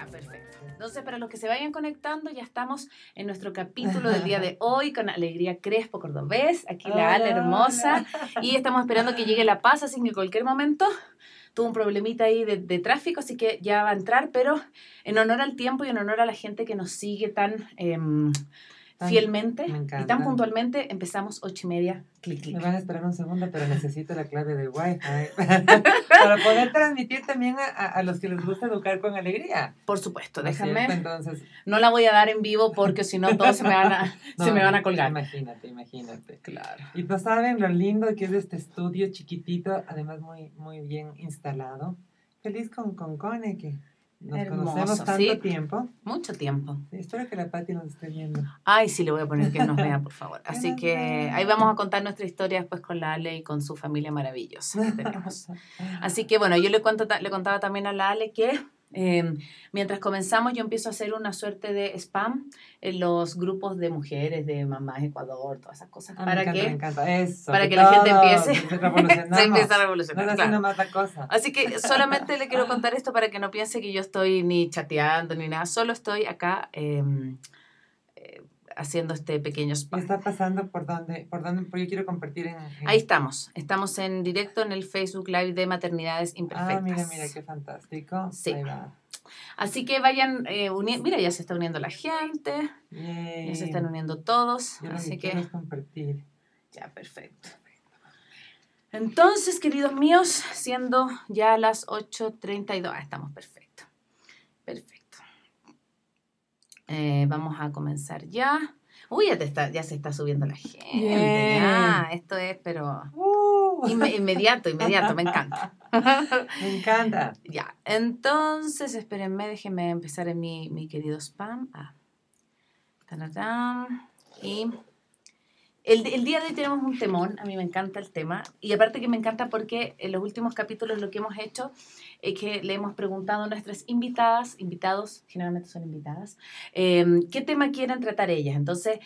Ya, perfecto. Entonces, para los que se vayan conectando, ya estamos en nuestro capítulo del día de hoy con Alegría Crespo Cordobés, aquí la ala hermosa, y estamos esperando que llegue La Paz, así que en cualquier momento tuvo un problemita ahí de, de, tráfico, así que ya va a entrar, pero en honor al tiempo y en honor a la gente que nos sigue tan... Eh, fielmente y tan puntualmente empezamos ocho y media, clic, clic. Me van a esperar un segundo, pero necesito la clave del Wi-Fi para poder transmitir también a, a, los que les gusta educar con alegría. Por supuesto, déjame. Entonces, no la voy a dar en vivo porque si no todos se me van a, se me van a colgar. Imagínate, imagínate. Claro. Y pues saben lo lindo que es este estudio chiquitito, además muy, muy bien instalado. Feliz con, con Cone que nos Hermoso, conocemos tanto tiempo. Mucho tiempo. espero que la Pati nos esté viendo. Ay, sí, le voy a poner que nos vea, por favor. Así que ahí vamos a contar nuestra historia después con la Ale y con su familia maravillosa que tenemos. Así que bueno, yo le, cuento, le contaba también a la Ale que eh, mientras comenzamos, yo empiezo a hacer una suerte de spam en los grupos de mujeres de Mamás Ecuador, todas esas cosas, ah, para, que, Eso, para que, la gente empiece se empieza a revolucionar. No claro. más cosa. Así que solamente le quiero contar esto para que no piense que yo estoy ni chateando ni nada, solo estoy acá. Eh, haciendo este pequeño. ¿Qué está pasando? ¿Por dónde? ¿Por dónde? Porque yo quiero compartir en, Ahí estamos. Estamos en directo en el Facebook Live de Maternidades Imperfectas. Ah, mira, mira, qué fantástico. Sí. Así que vayan eh, uniendo. Mira, ya se está uniendo la gente. Ya se están uniendo todos. así que... compartir. Ya, perfecto. Entonces, queridos míos, siendo ya las 8.32, ah, estamos perfecto. Perfecto. Eh, vamos a comenzar ya. Uy, ya, te está, ya se está subiendo la gente. Ya, esto es, pero. Uh. inmediato, inmediato, me encanta. me encanta. Ya, entonces, espérenme, déjenme empezar en mi, mi querido spam. Ah. Y el, el, día de hoy tenemos un temón, a mí me encanta el tema, y aparte que me encanta porque en los últimos capítulos lo que hemos hecho es que le hemos preguntado a nuestras invitadas, invitados, generalmente son invitadas, eh, qué tema quieren tratar ellas. Entonces,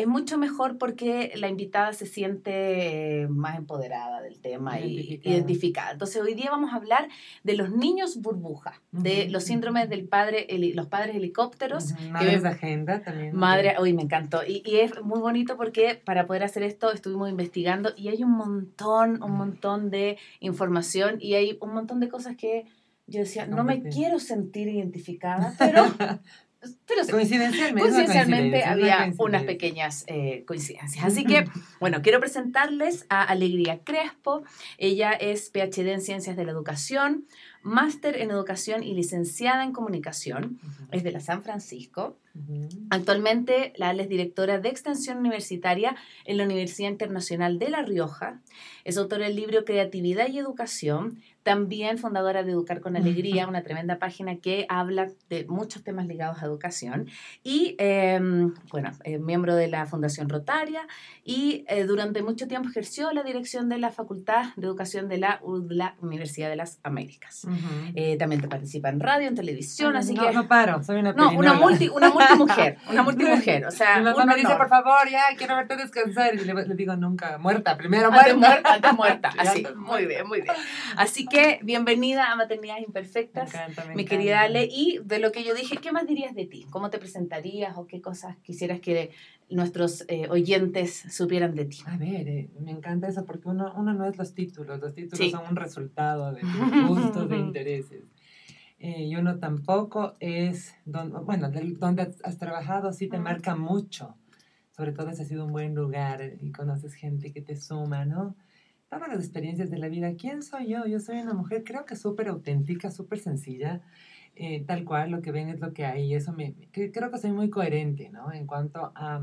es mucho mejor porque la invitada se siente eh, más empoderada del tema y identificada. Entonces, hoy día vamos a hablar de los niños burbuja, de los síndromes del padre, los padres helicópteros. Madres de agenda también. Madre, uy, me encantó. Y, y, es muy bonito porque para poder hacer esto estuvimos investigando y hay un montón, un montón de información y hay un montón de cosas que yo decía, no me quiero sentir identificada, pero pero coincidencialmente, coincidencialmente había unas pequeñas eh, coincidencias. Así que, bueno, quiero presentarles a Alegría Crespo. Ella es PhD en Ciencias de la Educación, máster en Educación y licenciada en Comunicación. Es de la San Francisco. Actualmente, la es directora de Extensión Universitaria en la Universidad Internacional de La Rioja. Es autora del libro Creatividad y Educación, también fundadora de Educar con Alegría, una tremenda página que habla de muchos temas ligados a educación. Y, em, bueno, eh, miembro de la Fundación Rotaria y eh, durante mucho tiempo ejerció la dirección de la Facultad de Educación de la UDLA, Universidad de las Américas. Eh, también te participa en radio, en televisión, así no, que... No paro, soy una No, una, multi, una multimujer, una multimujer, o sea... Me dice, por favor, ya, quiero verte descansar, y le, digo, nunca, muerta, primero muerta. muerta, así, muy bien, muy bien. Así que bienvenida a Maternidades Imperfectas, mi querida Ale. Y de lo que yo dije, ¿qué más dirías de ti? ¿Cómo te presentarías o qué cosas quisieras que nuestros eh, oyentes supieran de ti? A ver, eh, me encanta eso porque uno, uno no es los títulos, los títulos son un resultado de tus gustos, de intereses. Eh, y uno tampoco es, bueno, donde has trabajado sí te marca mucho, sobre todo si ha sido un buen lugar y conoces gente que te suma, ¿no? Todas las experiencias de la vida. ¿Quién soy yo? Yo soy una mujer, creo que súper auténtica, súper sencilla, eh, tal cual, lo que ven es lo que hay. Eso me, creo que soy muy coherente, ¿no? En cuanto a,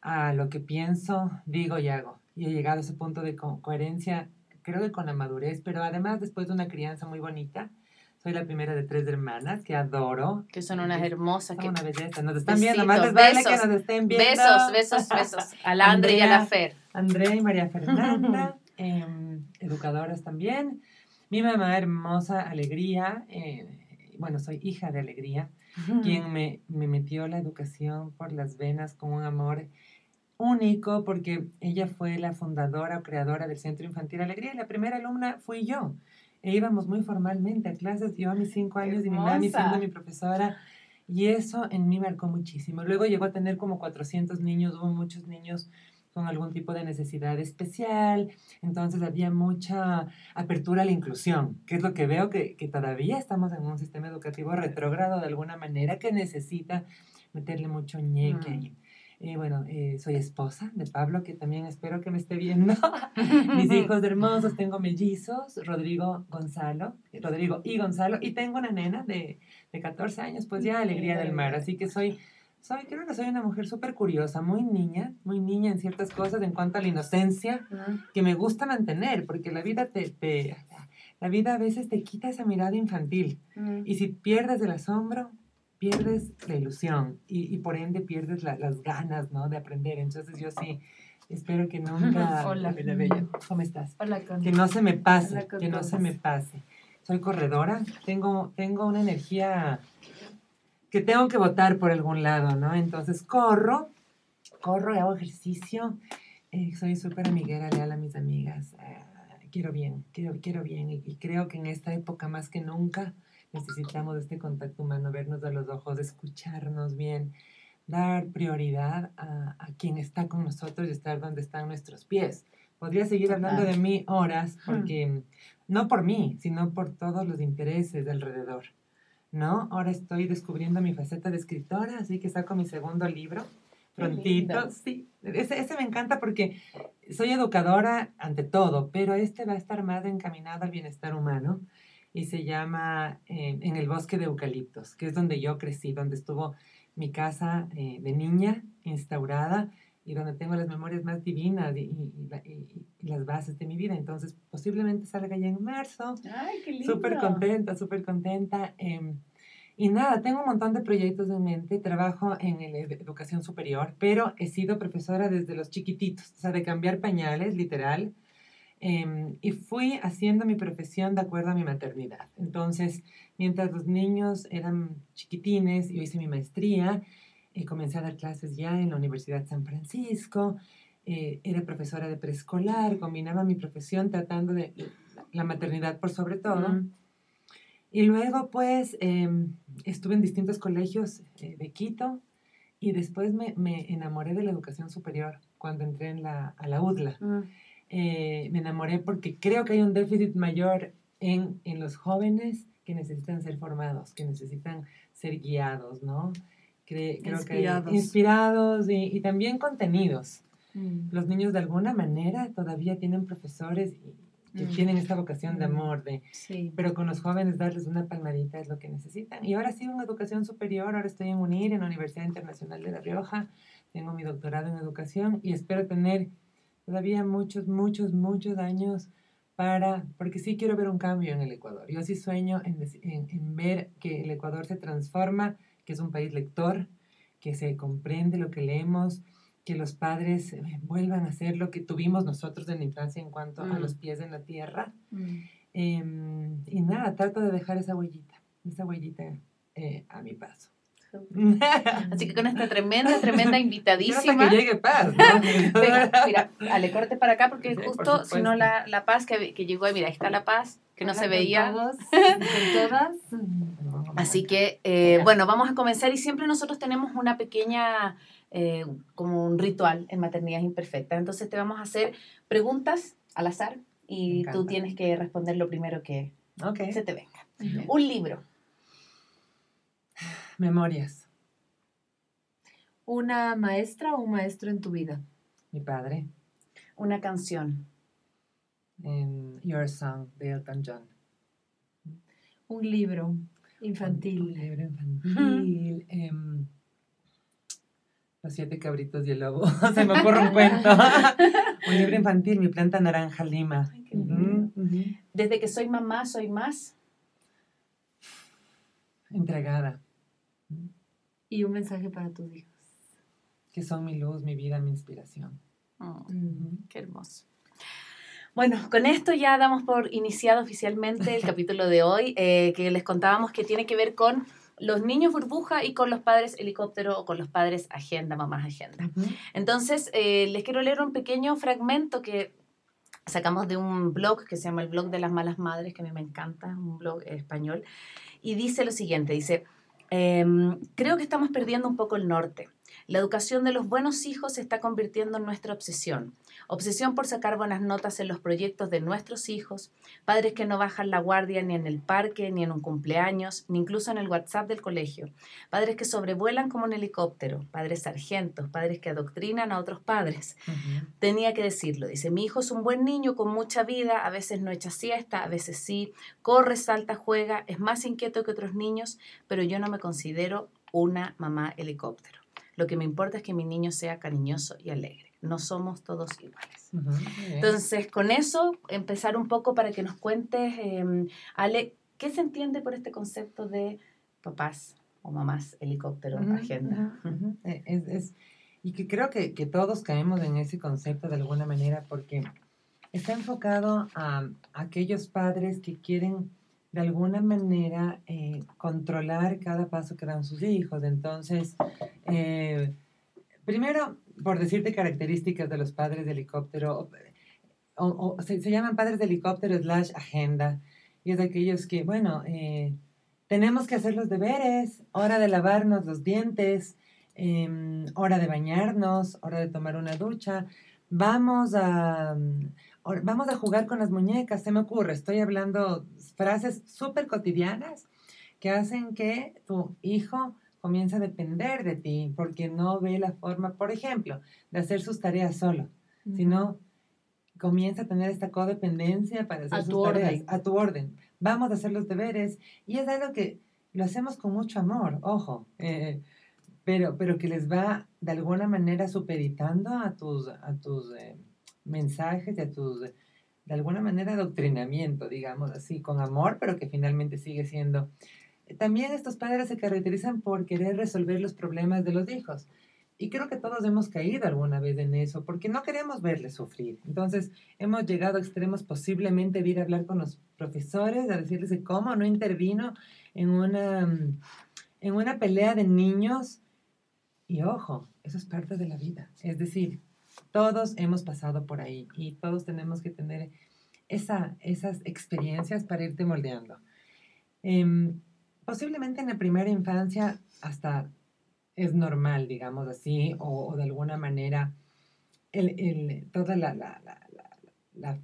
a lo que pienso, digo y hago. Y he llegado a ese punto de coherencia, creo que con la madurez, pero además después de una crianza muy bonita, soy la primera de tres hermanas que adoro. Que son unas hermosas. Son una belleza. Nos están viendo. Más les vale que nos estén viendo. Besos, besos, besos. A la Andrea, y a la Fer. Andrea y María Fernanda. Em, educadoras también. Mi mamá hermosa, Alegría. Eh, bueno, soy hija de Alegría. Quien me, me metió la educación por las venas con un amor único porque ella fue la fundadora o creadora del Centro Infantil Alegría y la primera alumna fui yo. E íbamos muy formalmente a clases. Yo a mis cinco años y mi mamá siendo mi profesora. Y eso en mí marcó muchísimo. Luego llegó a tener como 400 niños, hubo muchos niños con algún tipo de necesidad especial, entonces había mucha apertura a la inclusión, que es lo que veo que, que todavía estamos en un sistema educativo retrógrado de alguna manera que necesita meterle mucho ñeque ahí. Eh, bueno, eh, soy esposa de Pablo, que también espero que me esté viendo. Mis hijos hermosos, tengo mellizos, Rodrigo, Gonzalo, Rodrigo y Gonzalo, y tengo una nena de, de 14 años, pues ya alegría del mar, así que soy soy, creo que soy una mujer súper curiosa, muy niña, muy niña en ciertas cosas en cuanto a la inocencia que me gusta mantener, porque la vida te, te, la vida a veces te quita esa mirada infantil. Y si pierdes el asombro, pierdes la ilusión y, y por ende pierdes las ganas, ¿no? De aprender. Entonces yo sí espero que nunca... Hola. Bella. ¿Cómo estás? Hola, Que no se me pase, que no se me pase. Soy corredora, tengo, tengo una energía que tengo que votar por algún lado, ¿no? Entonces corro, corro y hago ejercicio. Eh, soy súper amiguera, leal a mis amigas. Eh, quiero bien, quiero, quiero bien. Y, creo que en esta época más que nunca necesitamos este contacto humano, vernos a los ojos, escucharnos bien, dar prioridad a, a quien está con nosotros y estar donde están nuestros pies. Podría seguir hablando de mí horas, porque no por mí, sino por todos los intereses de alrededor. ¿no? Ahora estoy descubriendo mi faceta de escritora, así que saco mi segundo libro prontito. Sí, ese, ese, me encanta porque soy educadora ante todo, pero este va a estar más encaminado al bienestar humano y se llama eh, En el bosque de eucaliptos, que es donde yo crecí, donde estuvo mi casa eh, de niña instaurada y donde tengo las memorias más divinas y, las bases de mi vida. Entonces, posiblemente salga ya en marzo. ¡Ay, qué lindo! Súper contenta, súper contenta. Em, y nada, tengo un montón de proyectos en mente. Trabajo en educación superior, pero he sido profesora desde los chiquititos, o sea, de cambiar pañales, literal. Em, y fui haciendo mi profesión de acuerdo a mi maternidad. Entonces, mientras los niños eran chiquitines, yo hice mi maestría eh, comencé a dar clases ya en la Universidad de San Francisco, eh, era profesora de preescolar, combinaba mi profesión tratando de la maternidad por sobre todo. Y luego pues em, estuve en distintos colegios eh, de Quito y después me, me, enamoré de la educación superior cuando entré en la, a la UDLA. Me enamoré porque creo que hay un déficit mayor en, en los jóvenes que necesitan ser formados, que necesitan ser guiados, ¿no? creo inspirados. que inspirados y, también contenidos. Mm. Los niños de alguna manera todavía tienen profesores que mm. tienen esta vocación de mm. amor, de, pero con los jóvenes darles una palmadita es lo que necesitan. Y ahora sí, una educación superior, ahora estoy en UNIR, en la Universidad Internacional de La Rioja, tengo mi doctorado en educación y espero tener todavía muchos, muchos, muchos años para, porque sí quiero ver un cambio en el Ecuador. Yo sí sueño en, en, en ver que el Ecuador se transforma que es un país lector, que se comprende lo que leemos, que los padres eh, vuelvan a hacer lo que tuvimos nosotros en la infancia en cuanto a mm. los pies en la tierra. Mm. Em, y nada, trato de dejar esa huellita, esa huellita eh, a mi paso. Así que con esta tremenda, tremenda invitadísima. que llegue paz. mira, ale, corte para acá porque justo, si no, la, la paz que, que, llegó, mira, ahí está la paz, que no se veía. Todos, con todas. Así que, eh, bueno, vamos a comenzar y siempre nosotros tenemos una pequeña, eh, como un ritual en maternidad imperfecta. Entonces te vamos a hacer preguntas al azar y tú tienes que responder lo primero que se te venga. Un libro. Memorias. ¿Una maestra o un maestro en tu vida? Mi padre. Una canción. Your Song de Elton John. Un libro. Infantil. Un libro infantil. Em, los siete cabritos y el lobo. Se me ocurre un cuento. un libro infantil, mi planta naranja lima. Desde que soy mamá, soy más. Entregada. Y un mensaje para tus hijos. Que son mi luz, mi vida, mi inspiración. Oh, qué hermoso. Bueno, con esto ya damos por iniciado oficialmente el capítulo de hoy, eh, que les contábamos que tiene que ver con los niños burbuja y con los padres helicóptero o con los padres agenda, mamás agenda. Entonces, eh, les quiero leer un pequeño fragmento que sacamos de un blog que se llama el blog de las malas madres, que a mí me encanta, es un blog español, y dice lo siguiente, dice, em, creo que estamos perdiendo un poco el norte. La educación de los buenos hijos se está convirtiendo en nuestra obsesión. Obsesión por sacar buenas notas en los proyectos de nuestros hijos, padres que no bajan la guardia ni en el parque, ni en un cumpleaños, ni incluso en el WhatsApp del colegio, padres que sobrevuelan como un helicóptero, padres sargentos, padres que adoctrinan a otros padres. Tenía que decirlo, dice, mi hijo es un buen niño con mucha vida, a veces no echa siesta, a veces sí, corre, salta, juega, es más inquieto que otros niños, pero yo no me considero una mamá helicóptero. Lo que me importa es que mi niño sea cariñoso y alegre. No somos todos iguales. Entonces, con eso, empezar un poco para que nos cuentes, em, Ale, ¿qué se entiende por este concepto de papás o mamás helicóptero en agenda? Eh, es, y que creo que, que, todos caemos en ese concepto de alguna manera porque está enfocado a, a aquellos padres que quieren de alguna manera eh, controlar cada paso que dan sus hijos. Entonces, eh, primero, por decirte características de los padres de helicóptero, o, se, llaman padres de helicóptero slash agenda, y es de aquellos que, bueno, eh, tenemos que hacer los deberes, hora de lavarnos los dientes, em, hora de bañarnos, hora de tomar una ducha, vamos a vamos a jugar con las muñecas, se me ocurre, estoy hablando frases súper cotidianas que hacen que tu hijo comience a depender de ti porque no ve la forma, por ejemplo, de hacer sus tareas solo, sino comienza a tener esta codependencia para hacer sus tareas a tu orden. Vamos a hacer los deberes y es algo que lo hacemos con mucho amor, ojo, eh, pero, pero que les va de alguna manera supeditando a tus, a tus eh, mensajes y a tus, de alguna manera, adoctrinamiento, digamos así, con amor, pero que finalmente sigue siendo. También estos padres se caracterizan por querer resolver los problemas de los hijos. Y creo que todos hemos caído alguna vez en eso, porque no queremos verles sufrir. Entonces, hemos llegado a extremos posiblemente de ir a hablar con los profesores, a decirles cómo no intervino en una, en una pelea de niños. Y ojo, eso es parte de la vida. Es decir, todos hemos pasado por ahí y todos tenemos que tener esa, esas experiencias para irte moldeando. Em, posiblemente en la primera infancia hasta es normal, digamos así, o, de alguna manera toda la,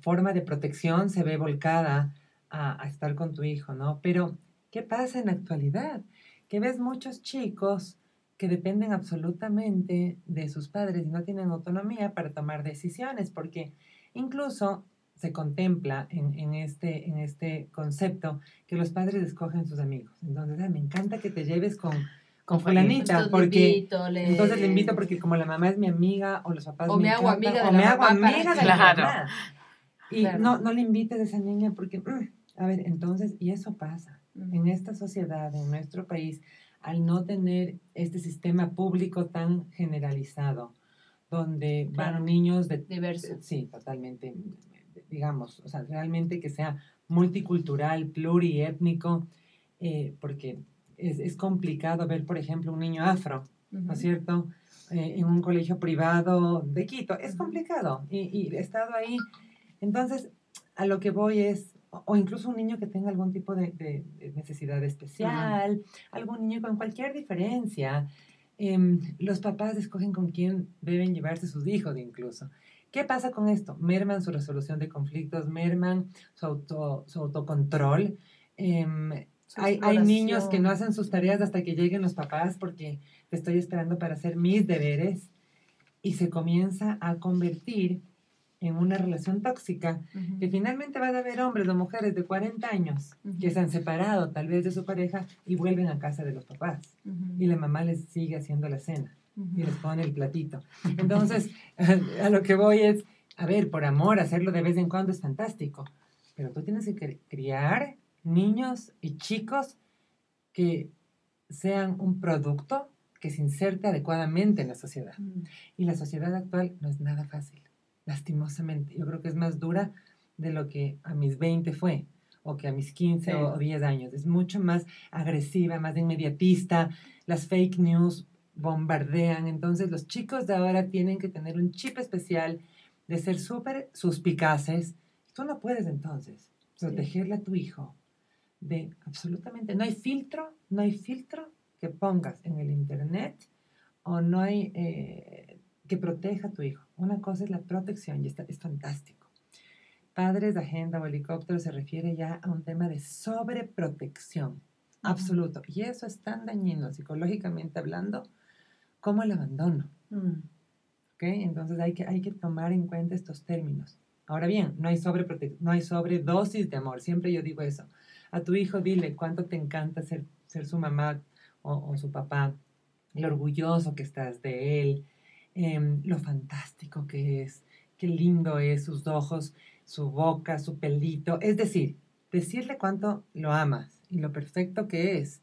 forma de protección se ve volcada a, estar con tu hijo, ¿no? Pero, ¿qué pasa en la actualidad? Que ves muchos chicos que dependen absolutamente de sus padres y no tienen autonomía para tomar decisiones, porque incluso se contempla en, este, en este concepto que los padres escogen sus amigos. Entonces, me encanta que te lleves con, con fulanita, porque entonces le invito porque como la mamá es mi amiga o los papás o me, hago amiga de o me hago amiga de la mamá. Y no, no le invites a esa niña porque, mm, a ver, entonces, y eso pasa. En esta sociedad, en nuestro país, al no tener este sistema público tan generalizado, donde van niños de... Diversos. Sí, totalmente, digamos, o sea, realmente que sea multicultural, pluriétnico, eh, porque es, complicado ver, por ejemplo, un niño afro, ¿no es cierto? Eh, en un colegio privado de Quito. Es complicado y, y he estado ahí. Entonces, a lo que voy es, o incluso un niño que tenga algún tipo de, necesidad especial, algún niño con cualquier diferencia. Em, los papás escogen con quién deben llevarse sus hijos incluso. ¿Qué pasa con esto? Merman su resolución de conflictos, merman su, auto, su autocontrol. Em, hay, hay, niños que no hacen sus tareas hasta que lleguen los papás porque te estoy esperando para hacer mis deberes y se comienza a convertir en una relación tóxica, que finalmente van a haber hombres o mujeres de 40 años que se han separado tal vez de su pareja y vuelven a casa de los papás. Y la mamá les sigue haciendo la cena y les pone el platito. Entonces, a, lo que voy es, a ver, por amor, hacerlo de vez en cuando es fantástico, pero tú tienes que criar niños y chicos que sean un producto que se inserte adecuadamente en la sociedad. Y la sociedad actual no es nada fácil lastimosamente. Yo creo que es más dura de lo que a mis 20 fue, o que a mis 15 o 10 años. Es mucho más agresiva, más inmediatista. Las fake news bombardean. Entonces los chicos de ahora tienen que tener un chip especial de ser súper suspicaces. Tú no puedes entonces protegerle a tu hijo de absolutamente, no hay filtro, no hay filtro que pongas en el internet o no hay eh, que proteja a tu hijo. Una cosa es la protección y está, es fantástico. Padres de agenda o helicóptero se refiere ya a un tema de sobreprotección absoluto. Y eso es tan dañino psicológicamente hablando como el abandono. Mm. Entonces hay que, hay que tomar en cuenta estos términos. Ahora bien, no hay, no hay sobredosis de amor. Siempre yo digo eso. A tu hijo dile cuánto te encanta ser, ser su mamá o, su papá, lo orgulloso que estás de él, em, lo fantástico que es, qué lindo es sus ojos, su boca, su pelito. Es decir, decirle cuánto lo amas y lo perfecto que es,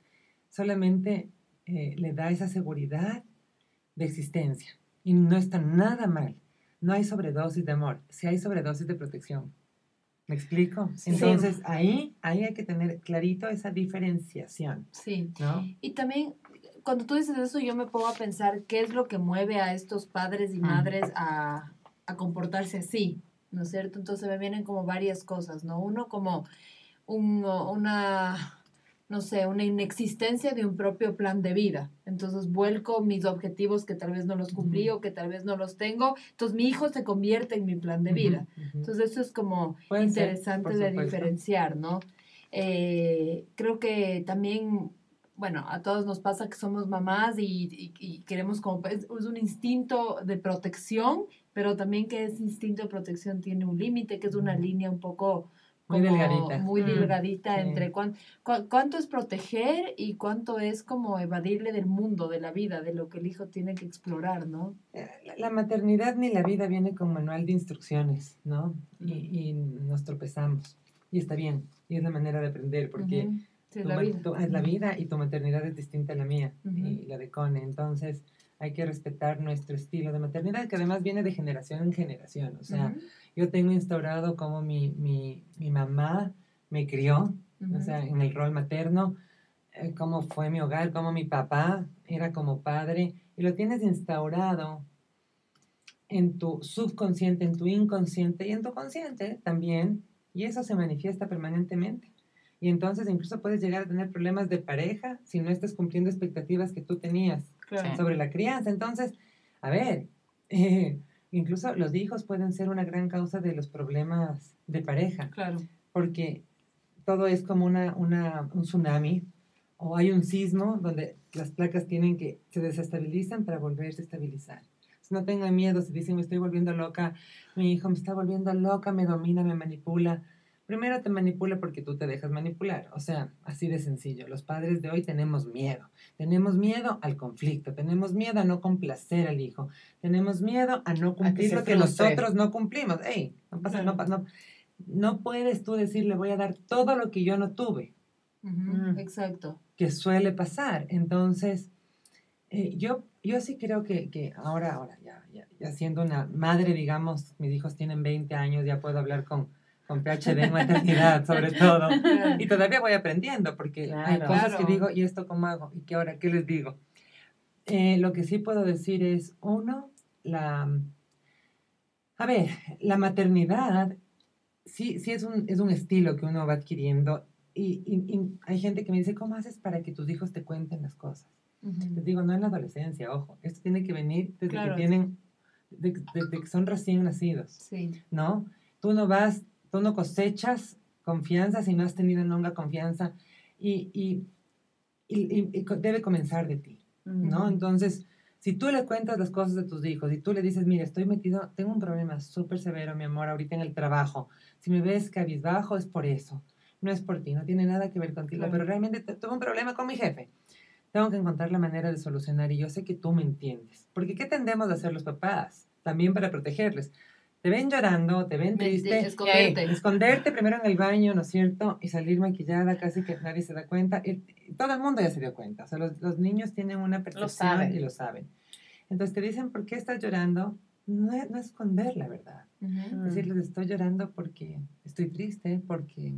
solamente eh, le da esa seguridad de existencia. Y no está nada mal. No hay sobredosis de amor, si hay sobredosis de protección. ¿Me explico? Entonces ahí, ahí hay que tener clarito esa diferenciación. Sí. Y también cuando tú dices eso, yo me pongo a pensar qué es lo que mueve a estos padres y madres a, a comportarse así, ¿no es cierto? Entonces me vienen como varias cosas, ¿no? Uno como un, una no sé, una inexistencia de un propio plan de vida. Entonces vuelco mis objetivos que tal vez no los cumplí o que tal vez no los tengo. Entonces mi hijo se convierte en mi plan de vida. Entonces eso es como interesante de diferenciar, ¿no? Eh, creo que también, bueno, a todos nos pasa que somos mamás y, queremos como, es, es un instinto de protección, pero también que ese instinto de protección tiene un límite, que es una línea un poco muy delgadita. Muy mm, delgadita entre cuánto es proteger y cuánto es como evadirle del mundo, de la vida, de lo que el hijo tiene que explorar, ¿no? Eh, la, maternidad ni la vida viene con manual de instrucciones, ¿no? Y, nos tropezamos. Y está bien, y es la manera de aprender, porque es, la vida. es la vida y tu maternidad es distinta a la mía y la de Cone. Entonces, hay que respetar nuestro estilo de maternidad, que además viene de generación en generación. O sea, yo tengo instaurado como mi, mi, mi mamá me crió, o sea, en el rol materno, eh, cómo fue mi hogar, cómo mi papá era como padre, y lo tienes instaurado en tu subconsciente, en tu inconsciente y en tu consciente también, y eso se manifiesta permanentemente. Y entonces incluso puedes llegar a tener problemas de pareja si no estás cumpliendo expectativas que tú tenías sobre la crianza. Entonces, a ver, eh, Incluso los hijos pueden ser una gran causa de los problemas de pareja. Claro. Porque todo es como una, una, un tsunami o hay un sismo donde las placas tienen que se desestabilizan para volverse a estabilizar. no tengan miedo, si dicen me estoy volviendo loca, mi hijo me está volviendo loca, me domina, me manipula primero te manipula porque tú te dejas manipular. O sea, así de sencillo. Los padres de hoy tenemos miedo. Tenemos miedo al conflicto. Tenemos miedo a no complacer al hijo. Tenemos miedo a no cumplir lo que nosotros no cumplimos. Ey, no pasa, no, no, no puedes tú decirle voy a dar todo lo que yo no tuve. Mm. Exacto. Que suele pasar. Entonces, eh, yo, yo sí creo que, que ahora, ahora ya, ya, ya siendo una madre, digamos, mis hijos tienen 20 años, ya puedo hablar con con PhD en maternidad, sobre todo. Y todavía voy aprendiendo, porque hay cosas que digo, ¿y esto cómo hago? ¿Y qué ahora? ¿Qué les digo? Eh, lo que sí puedo decir es, uno, la... A ver, la maternidad sí, sí es, un, es un estilo que uno va adquiriendo y, y, hay gente que me dice, ¿cómo haces para que tus hijos te cuenten las cosas? Les digo, no en la adolescencia, ojo, esto tiene que venir desde que tienen, desde, que son recién nacidos, sí. ¿no? Tú no vas Tú no cosechas confianza si no has tenido nunca confianza y, y, y, debe comenzar de ti, ¿no? Entonces, si tú le cuentas las cosas de tus hijos y tú le dices, mire, estoy metido, tengo un problema súper severo, mi amor, ahorita en el trabajo, si me ves cabizbajo es por eso, no es por ti, no tiene nada que ver contigo, pero realmente tengo un problema con mi jefe. Tengo que encontrar la manera de solucionar y yo sé que tú me entiendes. Porque ¿qué tendemos a hacer los papás? También para protegerles te ven llorando, te ven triste. esconderte. esconderte primero en el baño, ¿no es cierto? Y salir maquillada, casi que nadie se da cuenta. Y, todo el mundo ya se dio cuenta. O sea, los, los niños tienen una percepción y lo saben. Entonces te dicen, ¿por qué estás llorando? No no esconder la verdad. Decirles, estoy llorando porque estoy triste, porque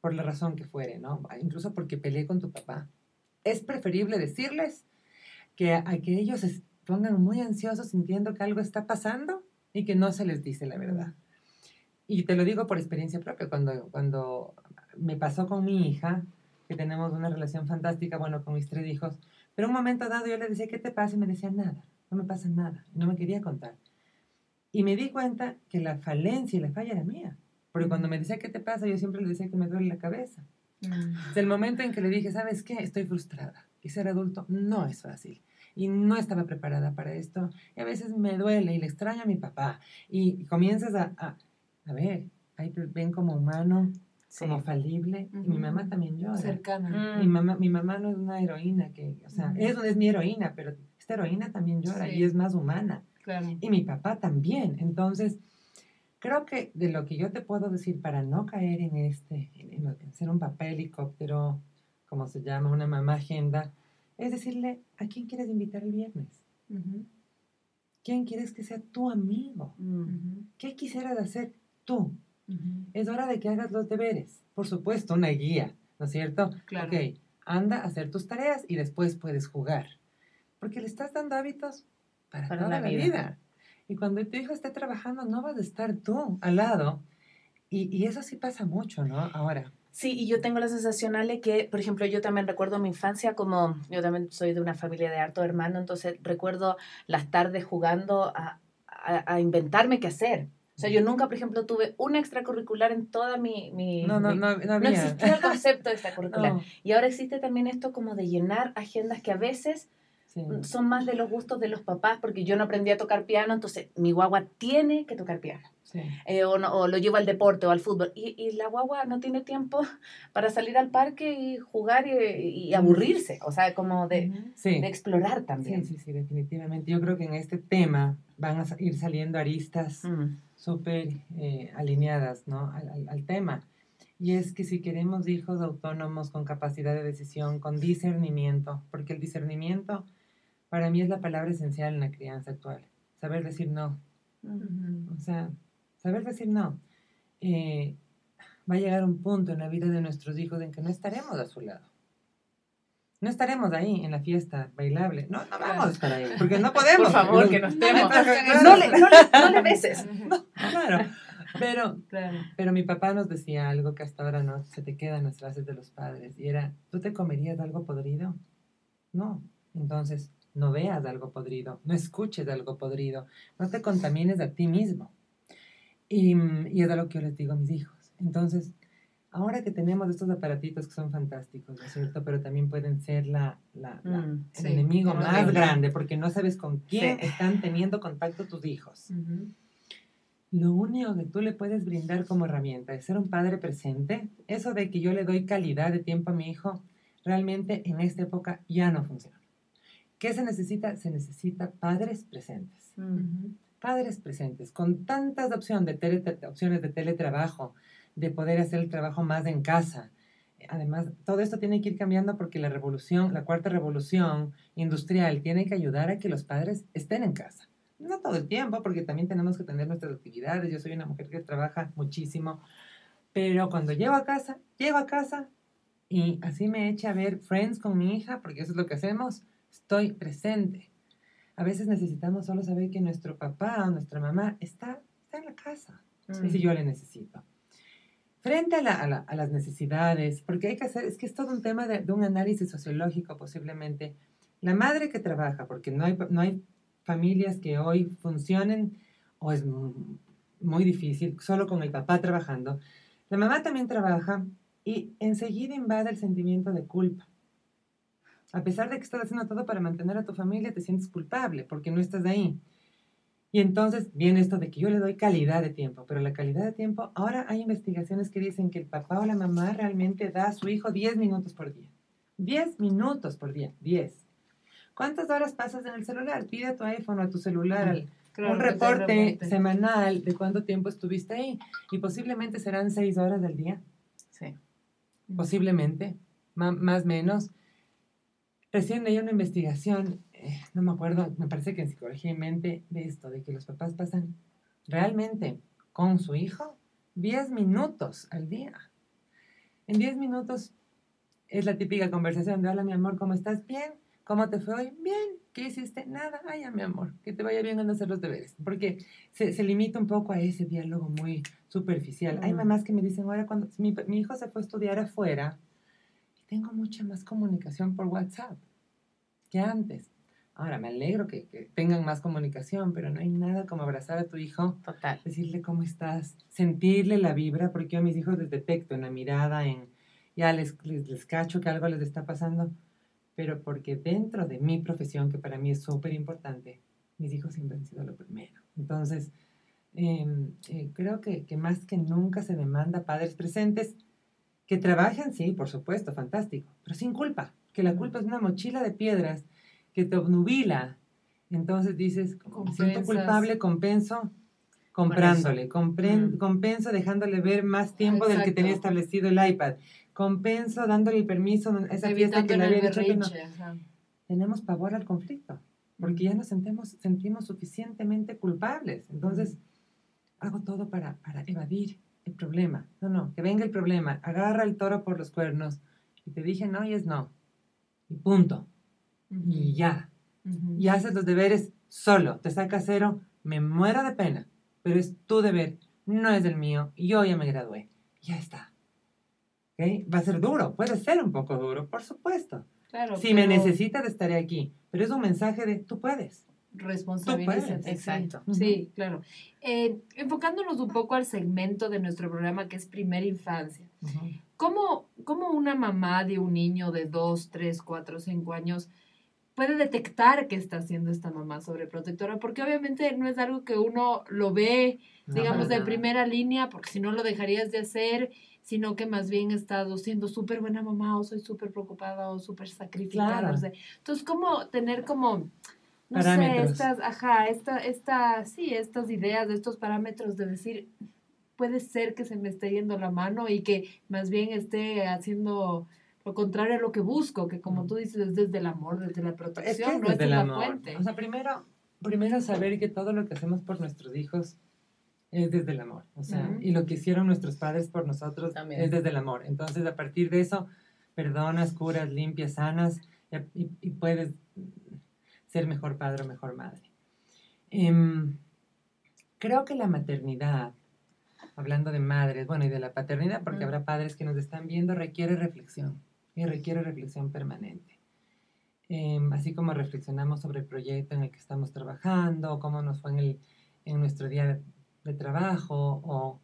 por la razón que fuere, ¿no? Incluso porque peleé con tu papá. Es preferible decirles que a que ellos se pongan muy ansiosos sintiendo que algo está pasando y que no se les dice la verdad. Y te lo digo por experiencia propia, cuando, cuando me pasó con mi hija, que tenemos una relación fantástica, bueno, con mis tres hijos, pero un momento dado yo le decía, ¿qué te pasa? Y me decía, nada, no me pasa nada, no me quería contar. Y me di cuenta que la falencia y la falla era mía, porque cuando me decía, ¿qué te pasa? Yo siempre le decía que me duele la cabeza. Mm. el momento en que le dije, ¿sabes qué? Estoy frustrada. Y ser adulto no es fácil. Y no estaba preparada para esto. Y a veces me duele y le extraño a mi papá. Y comienzas a, a, a ver, ahí ven como humano, como falible. Y mi mamá también llora. Cercana. Mi, mamá, mi mamá no es una heroína que, o sea, es, es mi heroína, pero esta heroína también llora y es más humana. Y mi papá también. Entonces, creo que de lo que yo te puedo decir para no caer en este, en, ser un papá helicóptero, como se llama, una mamá agenda, es decirle, ¿a quién quieres invitar el viernes? ¿Quién quieres que sea tu amigo? ¿Qué quisieras hacer tú? Es hora de que hagas los deberes. Por supuesto, una guía, ¿no es cierto? Claro. Ok, anda a hacer tus tareas y después puedes jugar. Porque le estás dando hábitos para, toda la, vida. Y cuando tu hijo esté trabajando, no vas a estar tú al lado. Y, y eso sí pasa mucho, ¿no? Ahora. Sí, y yo tengo la sensación, Ale, que, por ejemplo, yo también recuerdo mi infancia como, yo también soy de una familia de harto hermano, entonces recuerdo las tardes jugando a, a, a inventarme qué hacer. O sea, yo nunca, por ejemplo, tuve un extracurricular en toda mi... mi no, no, no, no, había. no existía el concepto de extracurricular. Y ahora existe también esto como de llenar agendas que a veces son más de los gustos de los papás, porque yo no aprendí a tocar piano, entonces mi guagua tiene que tocar piano. Eh, o, o, lo llevo al deporte o al fútbol. Y, y, la guagua no tiene tiempo para salir al parque y jugar y, aburrirse, o sea, como de, de, explorar también. Sí, sí, sí, definitivamente. Yo creo que en este tema van a ir saliendo aristas súper eh, alineadas ¿no? al, al tema. Y es que si queremos hijos autónomos con capacidad de decisión, con discernimiento, porque el discernimiento para mí es la palabra esencial en la crianza actual. Saber decir no. O sea, saber decir no. Eh, va a llegar un punto en la vida de nuestros hijos en que no estaremos a su lado. No estaremos ahí en la fiesta bailable. No, no vamos a estar ahí. Porque no podemos. Por favor, que no estemos. No, le, no, le, beses. claro. Pero, pero mi papá nos decía algo que hasta ahora no se te queda en las frases de los padres. Y era, ¿tú te comerías algo podrido? No. Entonces, no veas algo podrido, no escuches algo podrido, no te contamines a ti mismo. Y, y es lo que yo les digo a mis hijos. Entonces, ahora que tenemos estos aparatitos que son fantásticos, ¿no es cierto? Pero también pueden ser la, la, mm, el enemigo más grande porque no sabes con quién están teniendo contacto tus hijos. Lo único que tú le puedes brindar como herramienta es ser un padre presente. Eso de que yo le doy calidad de tiempo a mi hijo, realmente en esta época ya no funciona. ¿Qué se necesita? Se necesita padres presentes. Padres presentes, con tantas opciones de, opciones de teletrabajo, de poder hacer el trabajo más en casa. Además, todo esto tiene que ir cambiando porque la revolución, la cuarta revolución industrial, tiene que ayudar a que los padres estén en casa. No todo el tiempo, porque también tenemos que tener nuestras actividades. Yo soy una mujer que trabaja muchísimo, pero cuando llego a casa, llego a casa y así me eché a ver Friends con mi hija, porque eso es lo que hacemos estoy presente. A veces necesitamos solo saber que nuestro papá o nuestra mamá está, está en la casa. Y si mm. yo le necesito. Frente a, la, a, las necesidades, porque hay que hacer, es que es todo un tema de, de, un análisis sociológico posiblemente. La madre que trabaja, porque no hay, no hay familias que hoy funcionen, o es muy difícil, solo con el papá trabajando. La mamá también trabaja y enseguida invade el sentimiento de culpa. A pesar de que estás haciendo todo para mantener a tu familia, te sientes culpable porque no estás ahí. Y entonces viene esto de que yo le doy calidad de tiempo, pero la calidad de tiempo, ahora hay investigaciones que dicen que el papá o la mamá realmente da a su hijo 10 minutos por día. 10 minutos por día, 10. ¿Cuántas horas pasas en el celular? Pide a tu iPhone o a tu celular un reporte semanal de cuánto tiempo estuviste ahí. Y posiblemente serán 6 horas del día. Sí. Posiblemente, más o menos. Recién leí una investigación, eh, no me acuerdo, me parece que en psicología y mente, de esto, de que los papás pasan realmente con su hijo 10 minutos al día. En 10 minutos es la típica conversación de, hola mi amor, ¿cómo estás? Bien. ¿Cómo te fue hoy? Bien. ¿Qué hiciste? Nada, ay, mi amor, que te vaya bien en hacer los deberes. Porque se, se limita un poco a ese diálogo muy superficial. Hay mamás que me dicen, ahora cuando mi, mi, hijo se fue a estudiar afuera, tengo mucha más comunicación por WhatsApp que antes. Ahora, me alegro que, que, tengan más comunicación, pero no hay nada como abrazar a tu hijo, Total. decirle cómo estás, sentirle la vibra, porque yo a mis hijos les detecto en la mirada, en ya les, les, les cacho que algo les está pasando pero porque dentro de mi profesión, que para mí es súper importante, mis hijos siempre han sido lo primero. Entonces, em, eh, creo que, que, más que nunca se demanda padres presentes que trabajen, sí, por supuesto, fantástico, pero sin culpa, que la culpa es una mochila de piedras que te obnubila. Entonces dices, me siento culpable, compenso comprándole, compren, mm. compenso dejándole ver más tiempo del que tenía establecido el iPad, compenso dándole el permiso a esa fiesta que le había dicho que no. Tenemos pavor al conflicto, porque ya nos sentimos, sentimos suficientemente culpables. Entonces, hago todo para, para evadir el problema. No, no, que venga el problema, agarra el toro por los cuernos y te dije no y es no. Y punto. Y ya. Y haces los deberes solo, te saca cero, me muero de pena, pero es tu deber, no es el mío, yo ya me gradué. Ya está. Va a ser duro, puede ser un poco duro, por supuesto. Claro, si me necesitas, estaré aquí. Pero es un mensaje de tú puedes. Responsabilidad. Exacto. Sí, claro. Eh, enfocándonos un poco al segmento de nuestro programa que es primera infancia. ¿Cómo, ¿Cómo, una mamá de un niño de dos, tres, cuatro, cinco años puede detectar que está haciendo esta mamá sobreprotectora? Porque obviamente no es algo que uno lo ve, digamos, de primera línea, porque si no lo dejarías de hacer sino que más bien he estado siendo súper buena mamá o soy súper preocupada o súper sacrificada. Entonces, ¿cómo tener como, no sé, estas, ajá, esta, esta, sí, estas ideas, estos parámetros de decir, puede ser que se me esté yendo la mano y que más bien esté haciendo lo contrario a lo que busco, que como tú dices, es desde el amor, desde la protección, es no es desde la fuente. O sea, primero, primero saber que todo lo que hacemos por nuestros hijos es desde el amor. O sea, y lo que hicieron nuestros padres por nosotros es desde el amor. Entonces, a partir de eso, perdonas, curas, limpias, sanas y, puedes ser mejor padre o mejor madre. Em, creo que la maternidad, hablando de madres, bueno, y de la paternidad, porque habrá padres que nos están viendo, requiere reflexión y requiere reflexión permanente. Em, así como reflexionamos sobre el proyecto en el que estamos trabajando, cómo nos fue en, el, en nuestro día de trabajo o,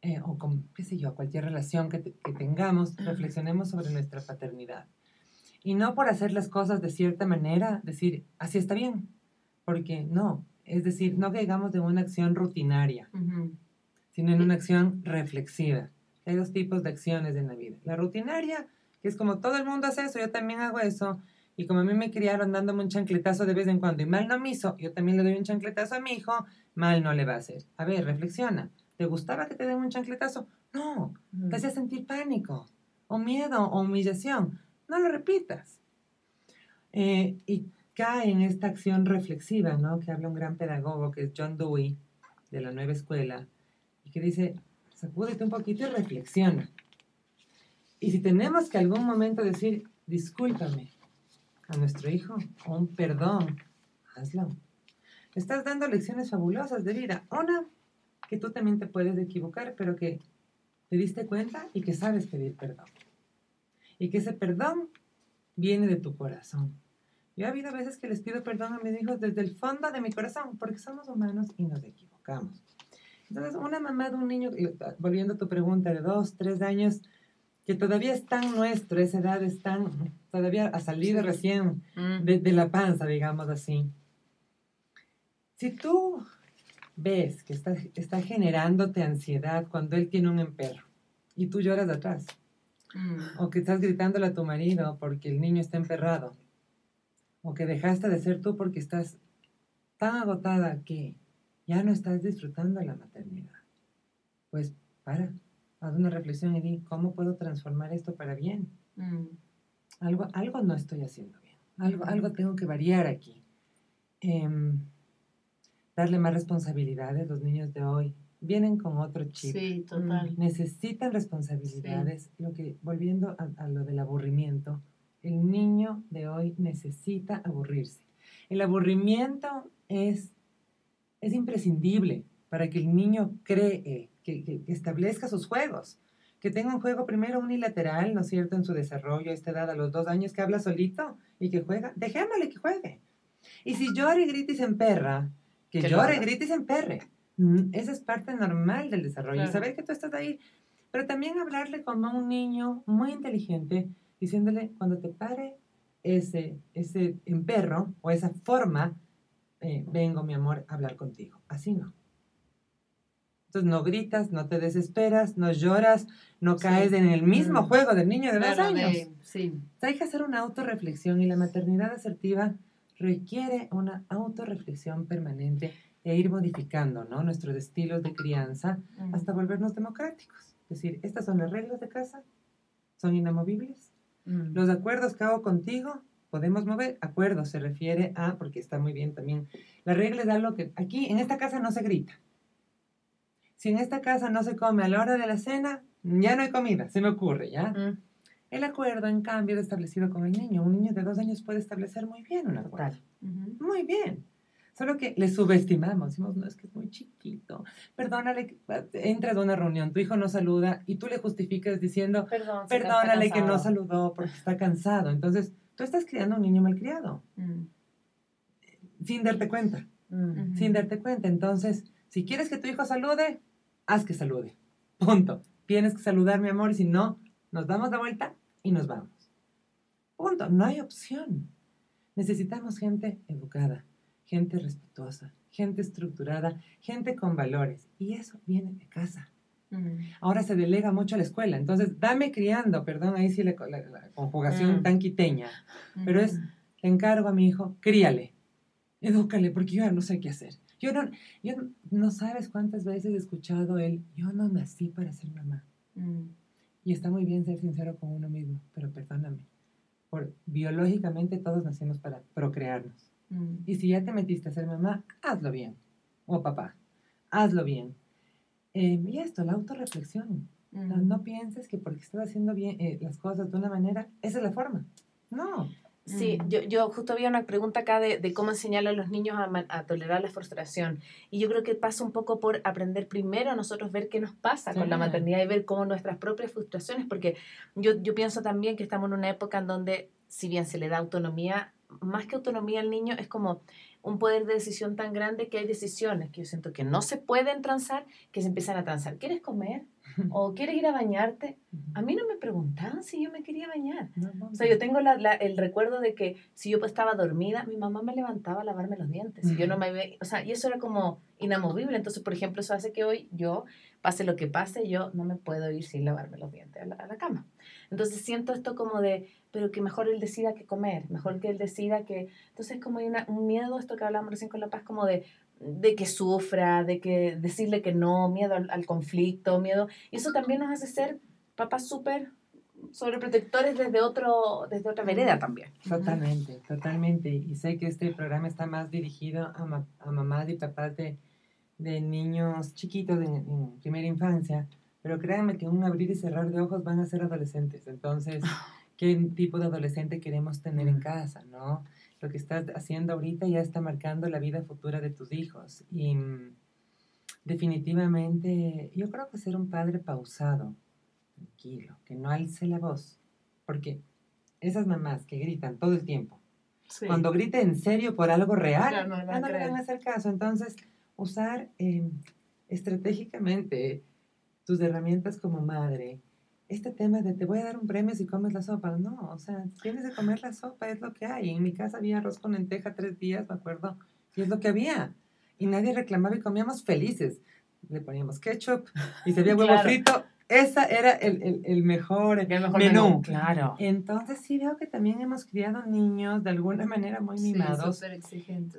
eh, o con, qué sé yo, cualquier relación que, que tengamos, reflexionemos sobre nuestra paternidad. Y no por hacer las cosas de cierta manera, decir, así está bien, porque no, es decir, no caigamos de una acción rutinaria, sino en una acción reflexiva. Hay dos tipos de acciones en la vida. La rutinaria, que es como todo el mundo hace eso, yo también hago eso, y como a mí me criaron dándome un chancletazo de vez en cuando y mal no me hizo, yo también le doy un chancletazo a mi hijo, mal no le va a hacer. A ver, reflexiona. ¿Te gustaba que te den un chancletazo? No, te hacía sentir pánico, o miedo, o humillación. No lo repitas. Eh, y cae en esta acción reflexiva, ¿no? Que habla un gran pedagogo, que es John Dewey, de la nueva escuela, y que dice, sacúdete un poquito y reflexiona. Y si tenemos que algún momento decir, discúlpame, a nuestro hijo o un perdón, hazlo. Estás dando lecciones fabulosas de vida. Una, que tú también te puedes equivocar, pero que te diste cuenta y que sabes pedir perdón. Y que ese perdón viene de tu corazón. Yo ha habido veces que les pido perdón a mis hijos desde el fondo de mi corazón, porque somos humanos y nos equivocamos. Entonces, una mamá de un niño, volviendo a tu pregunta, de dos, tres años, que todavía es tan nuestro, esa edad es tan, todavía ha salido recién mm. de, la panza, digamos así. Si tú ves que está, está generándote ansiedad cuando él tiene un emperro y tú lloras de atrás. O que estás gritándole a tu marido porque el niño está emperrado, o que dejaste de ser tú porque estás tan agotada que ya no estás disfrutando la maternidad, pues para, haz una reflexión y di, ¿cómo puedo transformar esto para bien? Mm. Algo, algo no estoy haciendo bien, algo, algo tengo que variar aquí. Em, darle más responsabilidades, los niños de hoy vienen con otro chip. Sí, total. Necesitan responsabilidades. Lo que, volviendo a, a, lo del aburrimiento, el niño de hoy necesita aburrirse. El aburrimiento es, es imprescindible para que el niño cree, que, que, establezca sus juegos, que tenga un juego primero unilateral, ¿no es cierto?, en su desarrollo a esta edad, a los dos años, que habla solito y que juega, dejémosle que juegue. Y si llora y grita y se emperra, que, llore, grite y se emperre. Esa es parte normal del desarrollo, saber que tú estás ahí, pero también hablarle como un niño muy inteligente, diciéndole, cuando te pare ese, ese emperro o esa forma, eh, vengo, mi amor, a hablar contigo. Así no. Entonces no gritas, no te desesperas, no lloras, no caes en el mismo mm. juego del niño de dos años. sí. Hay que hacer una autorreflexión y la maternidad asertiva requiere una autorreflexión permanente e ir modificando ¿no? nuestros estilos de crianza mm. hasta volvernos democráticos. Es decir, estas son las reglas de casa, son inamovibles. Mm. Los acuerdos que hago contigo podemos mover. Acuerdos se refiere a, porque está muy bien también, la regla es algo que aquí en esta casa no se grita. Si en esta casa no se come a la hora de la cena, ya no hay comida, se me ocurre, ¿ya? Mm. El acuerdo, en cambio, es establecido con el niño. Un niño de dos años puede establecer muy bien un acuerdo. Muy bien. Solo que le subestimamos. Decimos, no, es que es muy chiquito. Perdónale, entras a una reunión, tu hijo no saluda y tú le justificas diciendo, perdónale que no saludó porque está cansado. Entonces, tú estás criando a un niño malcriado. Mm. Sin darte cuenta. Mm. Sin darte cuenta. Entonces, si quieres que tu hijo salude, haz que salude. Punto. Tienes que saludar, mi amor, y si no, nos damos la vuelta y nos vamos. Punto, no hay opción. Necesitamos gente educada, gente respetuosa, gente estructurada, gente con valores. Y eso viene de casa. Mm. Ahora se delega mucho a la escuela. Entonces, dame criando, perdón, ahí sí la, conjugación mm. tan quiteña, pero es, mm. le encargo a mi hijo, críale, edúcale, porque yo ya no sé qué hacer. Yo no, yo no sabes cuántas veces he escuchado él, yo no nací para ser mamá. Y está muy bien ser sincero con uno mismo, pero perdóname. Por, biológicamente todos nacimos para procrearnos. Mm. Y si ya te metiste a ser mamá, hazlo bien. O papá, hazlo bien. Eh, y esto, la autorreflexión. Mm. No, pienses que porque estás haciendo bien eh, las cosas de una manera, esa es la forma. No, Sí, yo, yo justo había una pregunta acá de, de cómo enseñarle a los niños a, a, tolerar la frustración. Y yo creo que pasa un poco por aprender primero a nosotros ver qué nos pasa con la maternidad y ver cómo nuestras propias frustraciones, porque yo, yo pienso también que estamos en una época en donde, si bien se le da autonomía, más que autonomía al niño, es como un poder de decisión tan grande que hay decisiones que yo siento que no se pueden transar, que se empiezan a transar. ¿Quieres comer? ¿O quieres ir a bañarte? A mí no me preguntaban si yo me quería bañar. o sea, yo tengo la, el recuerdo de que si yo estaba dormida, mi mamá me levantaba a lavarme los dientes. Y yo no me... O sea, y eso era como inamovible. Entonces, por ejemplo, eso hace que hoy yo, pase lo que pase, yo no me puedo ir sin lavarme los dientes a la, a la cama. Entonces, siento esto como de, pero que mejor él decida que comer, mejor que él decida que... Entonces, como hay una, un miedo, esto que hablábamos recién con La Paz, como de, de que sufra, de que decirle que no, miedo al, conflicto, miedo. Y eso también nos hace ser papás súper sobreprotectores desde, otro, desde otra vereda también. Totalmente, totalmente. Y sé que este programa está más dirigido a, a mamás y papás de, de niños chiquitos en, primera infancia, pero créanme que un abrir y cerrar de ojos van a ser adolescentes. Entonces, ¿qué tipo de adolescente queremos tener en casa, no? lo que estás haciendo ahorita ya está marcando la vida futura de tus hijos. Y mm, definitivamente yo creo que ser un padre pausado, tranquilo, que no alce la voz, porque esas mamás que gritan todo el tiempo, cuando grite en serio por algo real, no, le van a hacer caso. Entonces, usar em, estratégicamente tus herramientas como madre, este tema de te voy a dar un premio si comes la sopa. No, o sea, tienes que comer la sopa, es lo que hay. En mi casa había arroz con lenteja tres días, me acuerdo, y es lo que había. Y nadie reclamaba y comíamos felices. Le poníamos ketchup y se había huevo frito. Esa era el, el, el mejor, menú. Claro. Entonces sí veo que también hemos criado niños de alguna manera muy mimados.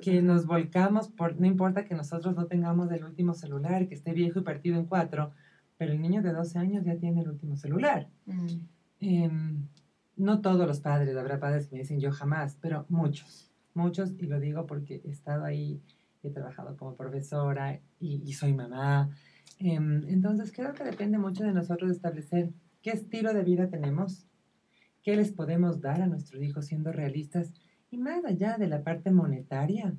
Que nos volcamos por, no importa que nosotros no tengamos el último celular, que esté viejo y partido en cuatro, pero el niño de 12 años ya tiene el último celular. Mm. Em, no todos los padres, habrá padres que me dicen yo jamás, pero muchos, muchos, y lo digo porque he estado ahí, he trabajado como profesora y, soy mamá. Em, entonces creo que depende mucho de nosotros establecer qué estilo de vida tenemos, qué les podemos dar a nuestros hijos siendo realistas Y más allá de la parte monetaria,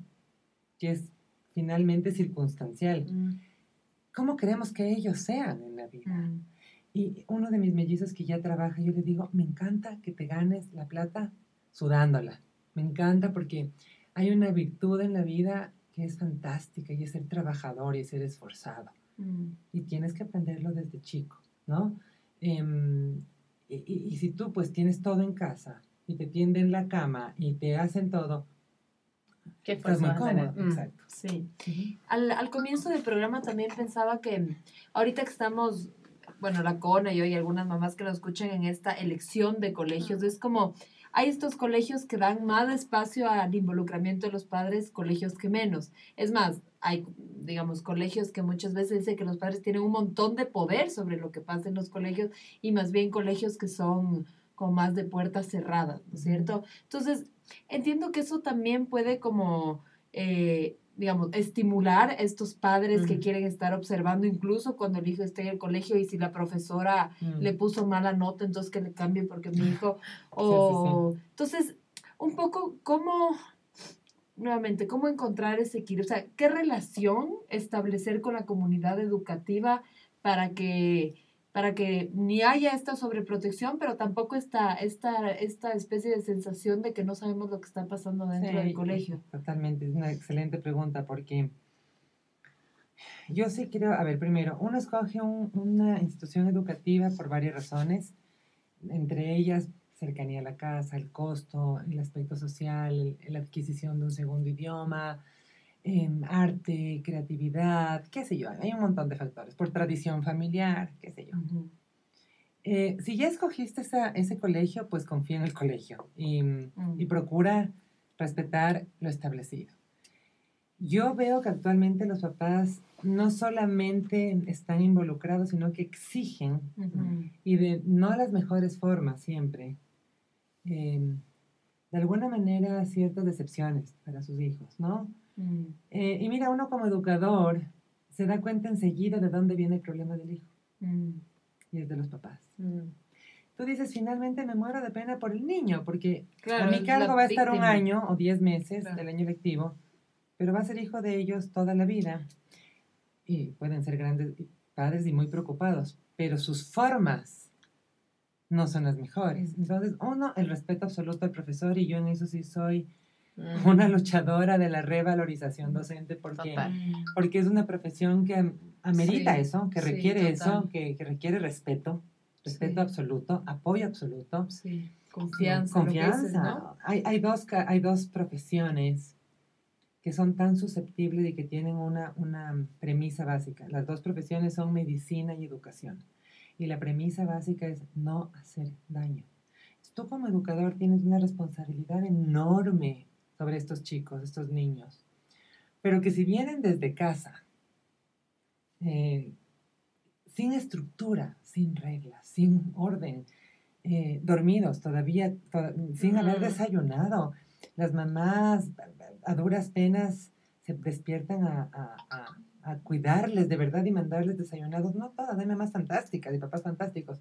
que es finalmente circunstancial, mm. ¿cómo queremos que ellos sean en la vida? Mm. Y uno de mis mellizos que ya trabaja, yo le digo, me encanta que te ganes la plata sudándola. Me encanta porque hay una virtud en la vida que es fantástica y es ser trabajador y ser esforzado. Mm. Y tienes que aprenderlo desde chico, ¿no? Em, y, si tú pues tienes todo en casa y te tienden la cama y te hacen todo, Qué estás muy cómodo. Mm, exacto. Sí. al, al, comienzo del programa también pensaba que ahorita que estamos, bueno, la CONA y hoy algunas mamás que lo escuchan en esta elección de colegios, es como hay estos colegios que dan más espacio al involucramiento de los padres, colegios que menos. Es más, hay, digamos, colegios que muchas veces dicen que los padres tienen un montón de poder sobre lo que pasa en los colegios y más bien colegios que son con más de puertas cerradas, ¿no es cierto? Entonces, entiendo que eso también puede como... Eh, digamos, estimular a estos padres que quieren estar observando incluso cuando el hijo esté en el colegio y si la profesora mm. le puso mala nota, entonces que le cambie porque mi hijo... O, Entonces, un poco cómo, nuevamente, cómo encontrar ese equilibrio, o sea, qué relación establecer con la comunidad educativa para que para que ni haya esta sobreprotección, pero tampoco esta, esta, esta especie de sensación de que no sabemos lo que está pasando dentro del colegio. Totalmente, es una excelente pregunta porque yo sí creo, a ver, primero, uno escoge una institución educativa por varias razones, entre ellas cercanía a la casa, el costo, el aspecto social, la adquisición de un segundo idioma, Em, arte, creatividad, qué sé yo, hay un montón de factores, por tradición familiar, qué sé yo. Eh, si ya escogiste ese colegio, pues confía en el colegio y, y, mm. procura respetar lo establecido. Yo veo que actualmente los papás no solamente están involucrados, sino que exigen, y de no las mejores formas siempre, em, de alguna manera ciertas decepciones para sus hijos, ¿no? Mm. Eh, y mira, uno como educador se da cuenta enseguida de dónde viene el problema del hijo. Mm. Y es de los papás. Mm. Tú dices, finalmente me muero de pena por el niño, porque a mi cargo va a estar un año o diez meses del año lectivo, pero va a ser hijo de ellos toda la vida. Y pueden ser grandes padres y muy preocupados, pero sus formas no son las mejores. Entonces, uno, el respeto absoluto al profesor, y yo en eso sí soy una luchadora de la revalorización docente porque, porque es una profesión que amerita eso, que requiere eso, que, requiere respeto, respeto absoluto, apoyo absoluto. Confianza. Confianza. hay, hay, dos, hay dos profesiones que son tan susceptibles y que tienen una, una premisa básica. Las dos profesiones son medicina y educación. Y la premisa básica es no hacer daño. Tú como educador tienes una responsabilidad enorme sobre estos chicos, estos niños. Pero que si vienen desde casa, eh, sin estructura, sin reglas, sin orden, eh, dormidos todavía, sin haber desayunado, las mamás a duras penas se despiertan a, cuidarles de verdad y mandarles desayunados, no todas, hay mamás fantásticas y papás fantásticos.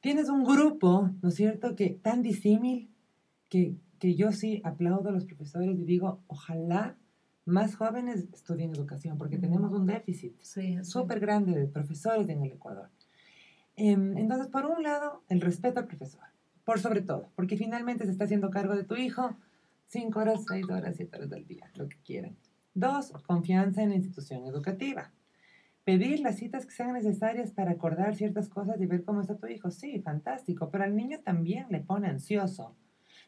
Tienes un grupo, ¿no es cierto?, que tan disímil que, que yo sí aplaudo a los profesores y digo, ojalá más jóvenes estudien educación, porque tenemos un déficit súper grande de profesores en el Ecuador. Em, entonces, por un lado, el respeto al profesor, por sobre todo, porque finalmente se está haciendo cargo de tu hijo cinco horas, seis horas, siete horas del día, lo que quieran. Dos, confianza en la institución educativa. Pedir las citas que sean necesarias para acordar ciertas cosas y ver cómo está tu hijo. Sí, fantástico, pero al niño también le pone ansioso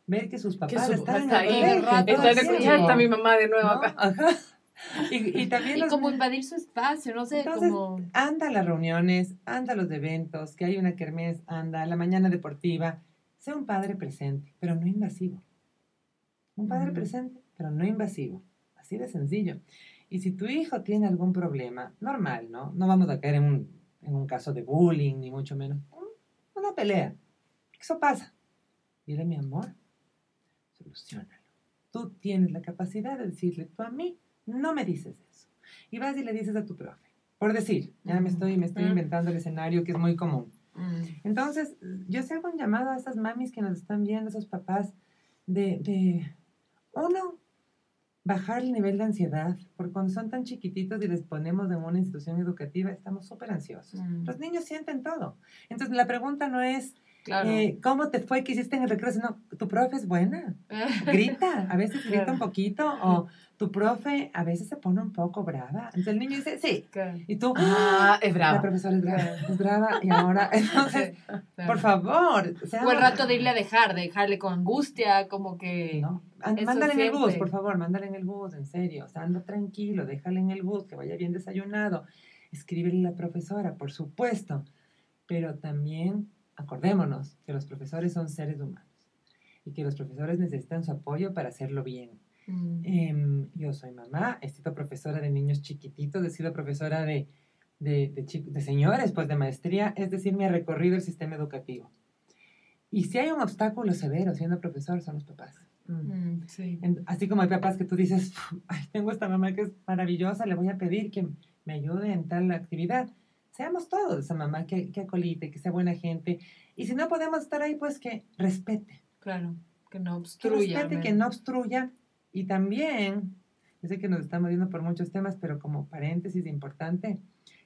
ver que sus papás están ahí. Está mi mamá de nuevo acá. Ajá. Y, también como invadir su espacio, no sé, como... Anda a las reuniones, anda a los eventos, que hay una kermés, anda a la mañana deportiva. Sea un padre presente, pero no invasivo. Un padre presente, pero no invasivo. Así de sencillo. Y si tu hijo tiene algún problema, normal, ¿no? No vamos a caer en un, en un caso de bullying, ni mucho menos. Una pelea. Eso pasa. Dile, mi amor, solucionalo. Tú tienes la capacidad de decirle, tú a mí no me dices eso. Y vas y le dices a tu profe. Por decir, ya me estoy, me estoy inventando el escenario que es muy común. Entonces, yo se hago un llamado a esas mamis que nos están viendo, esos papás de, de, uno, bajar el nivel de ansiedad, porque cuando son tan chiquititos y les ponemos en una institución educativa, estamos súper ansiosos. Mm. Los niños sienten todo. Entonces, la pregunta no es, eh, ¿cómo te fue? ¿Qué hiciste en el recreo? No, tu profe es buena. Grita, a veces grita un poquito, o tu profe a veces se pone un poco brava. Entonces el niño dice, sí. Y tú, ah, es brava. La profesora es brava, es brava. Y ahora, entonces, por favor. O el rato de irle a dejar, de dejarle con angustia, como que... No, mándale en el bus, por favor, mándale en el bus, en serio. O sea, anda tranquilo, déjale en el bus, que vaya bien desayunado. Escríbele a la profesora, por supuesto. Pero también acordémonos que los profesores son seres humanos y que los profesores necesitan su apoyo para hacerlo bien Mm. Em, yo soy mamá, he sido profesora de niños chiquititos, he sido profesora de, de, de, señores, pues de maestría, es decir, me ha recorrido el sistema educativo. Y si hay un obstáculo severo siendo profesor, son los papás. Mm. Mm, así como hay papás que tú dices, Ay, tengo esta mamá que es maravillosa, le voy a pedir que me ayude en tal actividad. Seamos todos esa mamá que, que acolite, que sea buena gente. Y si no podemos estar ahí, pues que respete. Claro, que no obstruya. Que respete, que no obstruya y también, yo sé que nos estamos viendo por muchos temas, pero como paréntesis importante,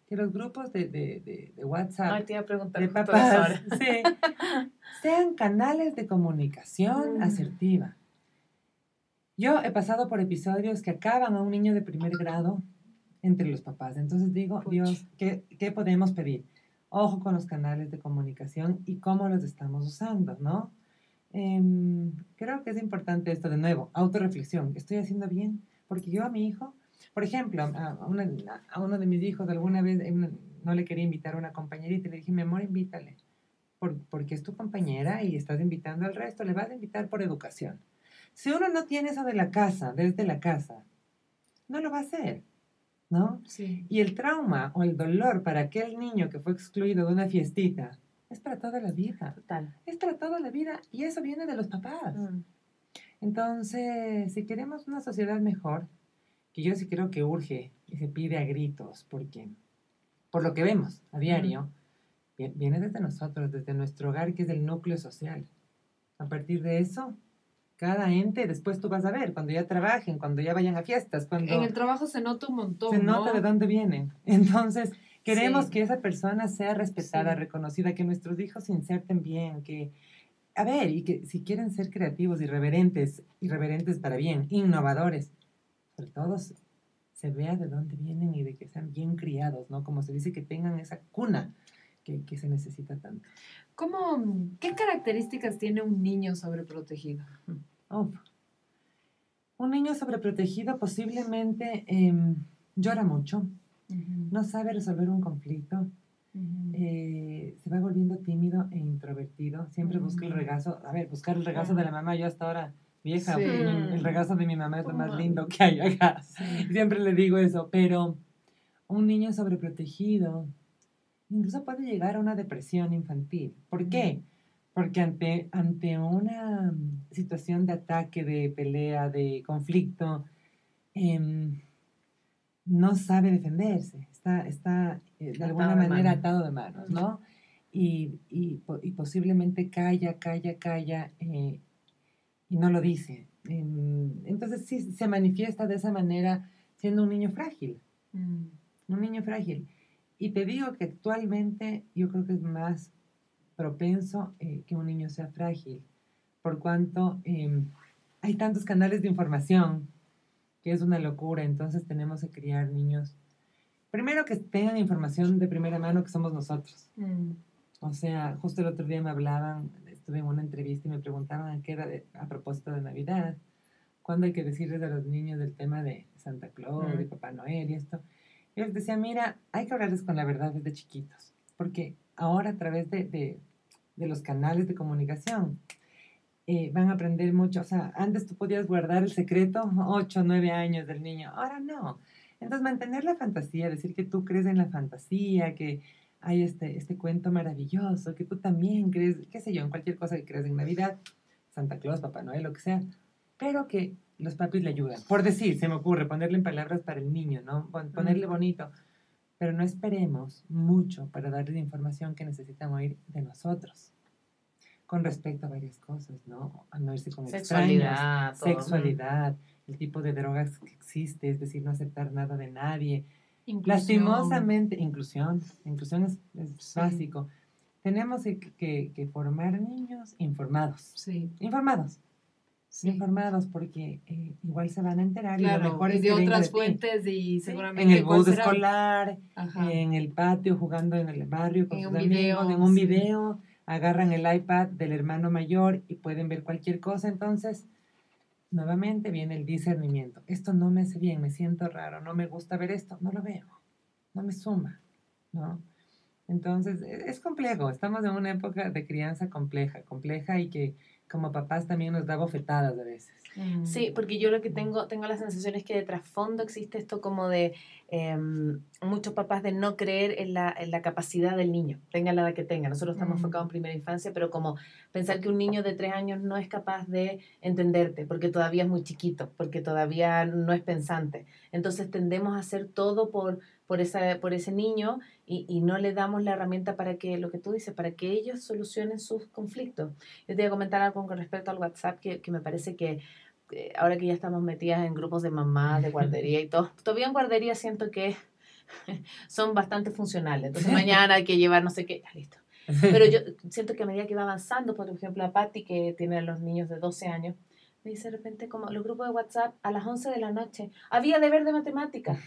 que los grupos de, de, de, WhatsApp de papás sean canales de comunicación mm. asertiva. Yo he pasado por episodios que acaban a un niño de primer grado entre los papás. Entonces digo, Dios, ¿qué, ¿qué, podemos pedir? Ojo con los canales de comunicación y cómo los estamos usando, ¿no? Em, creo que es importante esto de nuevo, autorreflexión. ¿Estoy haciendo bien? Porque yo a mi hijo, por ejemplo, a, a uno de mis hijos alguna vez no le quería invitar a una compañerita y le dije, mi amor, invítale. Por, porque es tu compañera y estás invitando al resto, le vas a invitar por educación. Si uno no tiene eso de la casa, desde la casa, no lo va a hacer, ¿no? Sí. Y el trauma o el dolor para aquel niño que fue excluido de una fiestita, es para toda la vida. Total. Es para toda la vida y eso viene de los papás. Mm. Entonces, si queremos una sociedad mejor, que yo sí creo que urge y se pide a gritos, porque por lo que vemos a diario, viene desde nosotros, desde nuestro hogar, que es el núcleo social. A partir de eso, cada ente, después tú vas a ver, cuando ya trabajen, cuando ya vayan a fiestas, cuando... En el trabajo se nota un montón. Se nota de dónde vienen. Entonces, Queremos que esa persona sea respetada, reconocida, que nuestros hijos se inserten bien, que, a ver, y que si quieren ser creativos, irreverentes, irreverentes para bien, innovadores, sobre todo se vea de dónde vienen y de que sean bien criados, ¿no? Como se dice, que tengan esa cuna que, que se necesita tanto. ¿Cómo, ¿Qué características tiene un niño sobreprotegido? un niño sobreprotegido posiblemente em, llora mucho, no sabe resolver un conflicto, eh, se va volviendo tímido e introvertido, siempre busca el regazo, a ver, buscar el regazo de la mamá, yo hasta ahora vieja, el regazo de mi mamá es lo más lindo que hay acá, siempre le digo eso, pero un niño sobreprotegido incluso puede llegar a una depresión infantil. ¿Por qué? Porque ante, ante una situación de ataque, de pelea, de conflicto, eh, no sabe defenderse, está, está eh, de alguna manera atado de manos, ¿no? Y, y, y, posiblemente calla, calla, calla eh, y no lo dice. entonces sí se manifiesta de esa manera siendo un niño frágil, mm. un niño frágil. Y te digo que actualmente yo creo que es más propenso eh, que un niño sea frágil, por cuanto em, hay tantos canales de información que es una locura. Entonces tenemos que criar niños. Primero que tengan información de primera mano que somos nosotros. Mm. O sea, justo el otro día me hablaban, estuve en una entrevista y me preguntaban qué era a propósito de Navidad, cuándo hay que decirles a los niños del tema de Santa Claus, de mm. Papá Noel y esto. Y les decía, mira, hay que hablarles con la verdad desde chiquitos, porque ahora a través de, de, los canales de comunicación, eh, van a aprender mucho. O sea, antes tú podías guardar el secreto 8 o 9 años del niño, ahora no. Entonces, mantener la fantasía, decir que tú crees en la fantasía, que hay este, este cuento maravilloso, que tú también crees, qué sé yo, en cualquier cosa que creas en Navidad, Santa Claus, Papá Noel, lo que sea, pero que los papis le ayudan. Por decir, se me ocurre ponerle en palabras para el niño, ¿no? Ponerle bonito. Pero no esperemos mucho para darle la información que necesitan oír de nosotros. con respecto a varias cosas, ¿no? A no irse con sexualidad, sexualidad, el tipo de drogas que existe, es decir, no aceptar nada de nadie. Lastimosamente, inclusión, inclusión es, básico. Tenemos que, formar niños informados. Sí. Informados. Informados porque eh, igual se van a enterar y lo mejor es de otras fuentes y seguramente en el bus escolar, en el patio jugando en el barrio con sus amigos, en un video agarran el iPad del hermano mayor y pueden ver cualquier cosa, entonces nuevamente viene el discernimiento. Esto no me hace bien, me siento raro, no me gusta ver esto, no lo veo, no me suma, ¿no? Entonces, e, es complejo, estamos en una época de crianza compleja, compleja y que como papás también nos da bofetadas a veces. Sí, porque yo lo que tengo, tengo la sensación es que de trasfondo existe esto como de em, muchos papás de no creer en la, en la, capacidad del niño, tenga la edad que tenga. Nosotros estamos enfocados en primera infancia, pero como pensar que un niño de tres años no es capaz de entenderte, porque todavía es muy chiquito, porque todavía no es pensante. Entonces tendemos a hacer todo por, por, esa, por ese niño y, y, no le damos la herramienta para que, lo que tú dices, para que ellos solucionen sus conflictos. Yo te voy a comentar algo con respecto al WhatsApp que, que me parece que eh, ahora que ya estamos metidas en grupos de mamás, de guardería y todo, todavía en guardería siento que son bastante funcionales. Entonces mañana hay que llevar no sé qué, ya listo. Pero yo siento que a medida que va avanzando, por ejemplo, a Patty, que tiene a los niños de 12 años, me dice de repente como los grupos de WhatsApp a las 11 de la noche, había deber de matemática.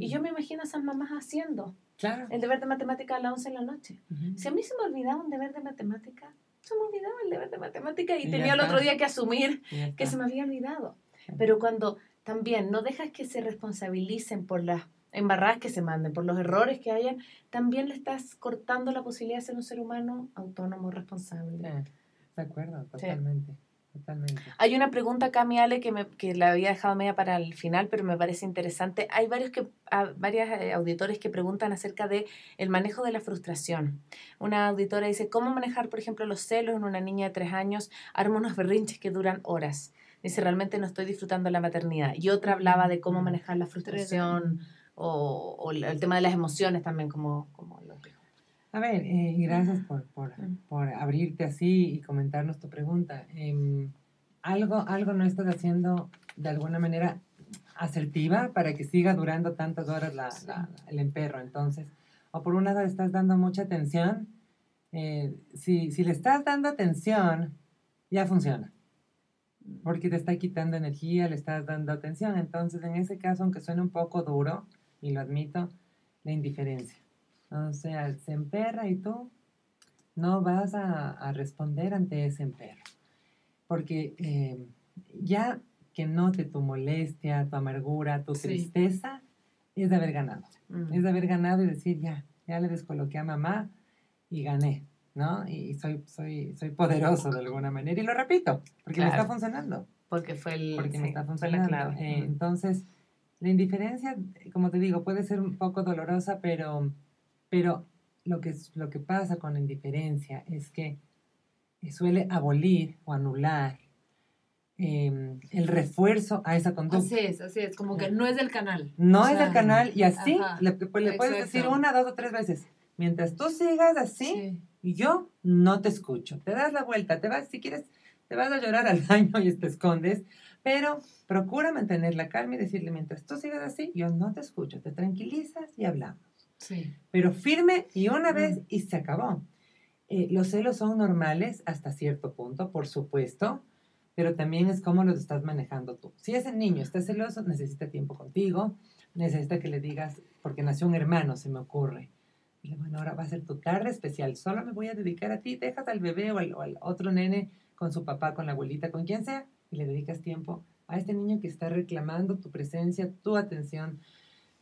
Y yo me imagino a esas mamás haciendo claro. el deber de matemática a las 11 de la noche. Si a mí se me olvidaba un deber de matemática, se me olvidaba el deber de matemática y, tenía el otro día que asumir que se me había olvidado. Pero cuando también no dejas que se responsabilicen por las embarradas que se manden, por los errores que hayan, también le estás cortando la posibilidad de ser un ser humano autónomo, responsable. de acuerdo, totalmente. Totalmente. Hay una pregunta acá, mi Ale, que, me, que la había dejado media para el final, pero me parece interesante. Hay varios que, varias eh, auditores que preguntan acerca de el manejo de la frustración. Una auditora dice, ¿cómo manejar, por ejemplo, los celos en una niña de tres años? Arma unos berrinches que duran horas. Dice, realmente no estoy disfrutando la maternidad. Y otra hablaba de cómo manejar la frustración o, o el tema de las emociones también, como, como lo dijo. A ver, eh, gracias por, por, por, abrirte así y comentarnos tu pregunta. Em, algo, algo no estás haciendo de alguna manera asertiva para que siga durando tantas horas la, la, el emperro. Entonces, o por un lado estás dando mucha atención. Eh, si, si le estás dando atención, ya funciona. Porque te está quitando energía, le estás dando atención. Entonces, en ese caso, aunque suene un poco duro, y lo admito, la indiferencia. O sea, se emperra y tú no vas a, responder ante ese emperro. Porque eh, ya que note tu molestia, tu amargura, tu tristeza, es de haber ganado. Es de haber ganado y decir, ya, ya le descoloqué a mamá y gané, ¿no? Y soy, soy, soy poderoso de alguna manera. Y lo repito, porque me está funcionando. Porque fue el... Porque me está funcionando. Eh, entonces, la indiferencia, como te digo, puede ser un poco dolorosa, pero pero lo que, lo que pasa con la indiferencia es que suele abolir o anular em, el refuerzo a esa conducta. Así es, así es, como que no es del canal. No es del canal y así le, puedes decir una, dos o tres veces. Mientras tú sigas así, yo no te escucho. Te das la vuelta, te vas, si quieres, te vas a llorar al baño y te escondes, pero procura mantener la calma y decirle, mientras tú sigas así, yo no te escucho, te tranquilizas y hablamos. Pero firme y una vez y se acabó. Eh, los celos son normales hasta cierto punto, por supuesto, pero también es cómo los estás manejando tú. Si ese niño está celoso, necesita tiempo contigo, necesita que le digas, porque nació un hermano, se me ocurre. Y bueno, ahora va a ser tu tarde especial, solo me voy a dedicar a ti, dejas al bebé o al, otro nene con su papá, con la abuelita, con quien sea, y le dedicas tiempo a este niño que está reclamando tu presencia, tu atención.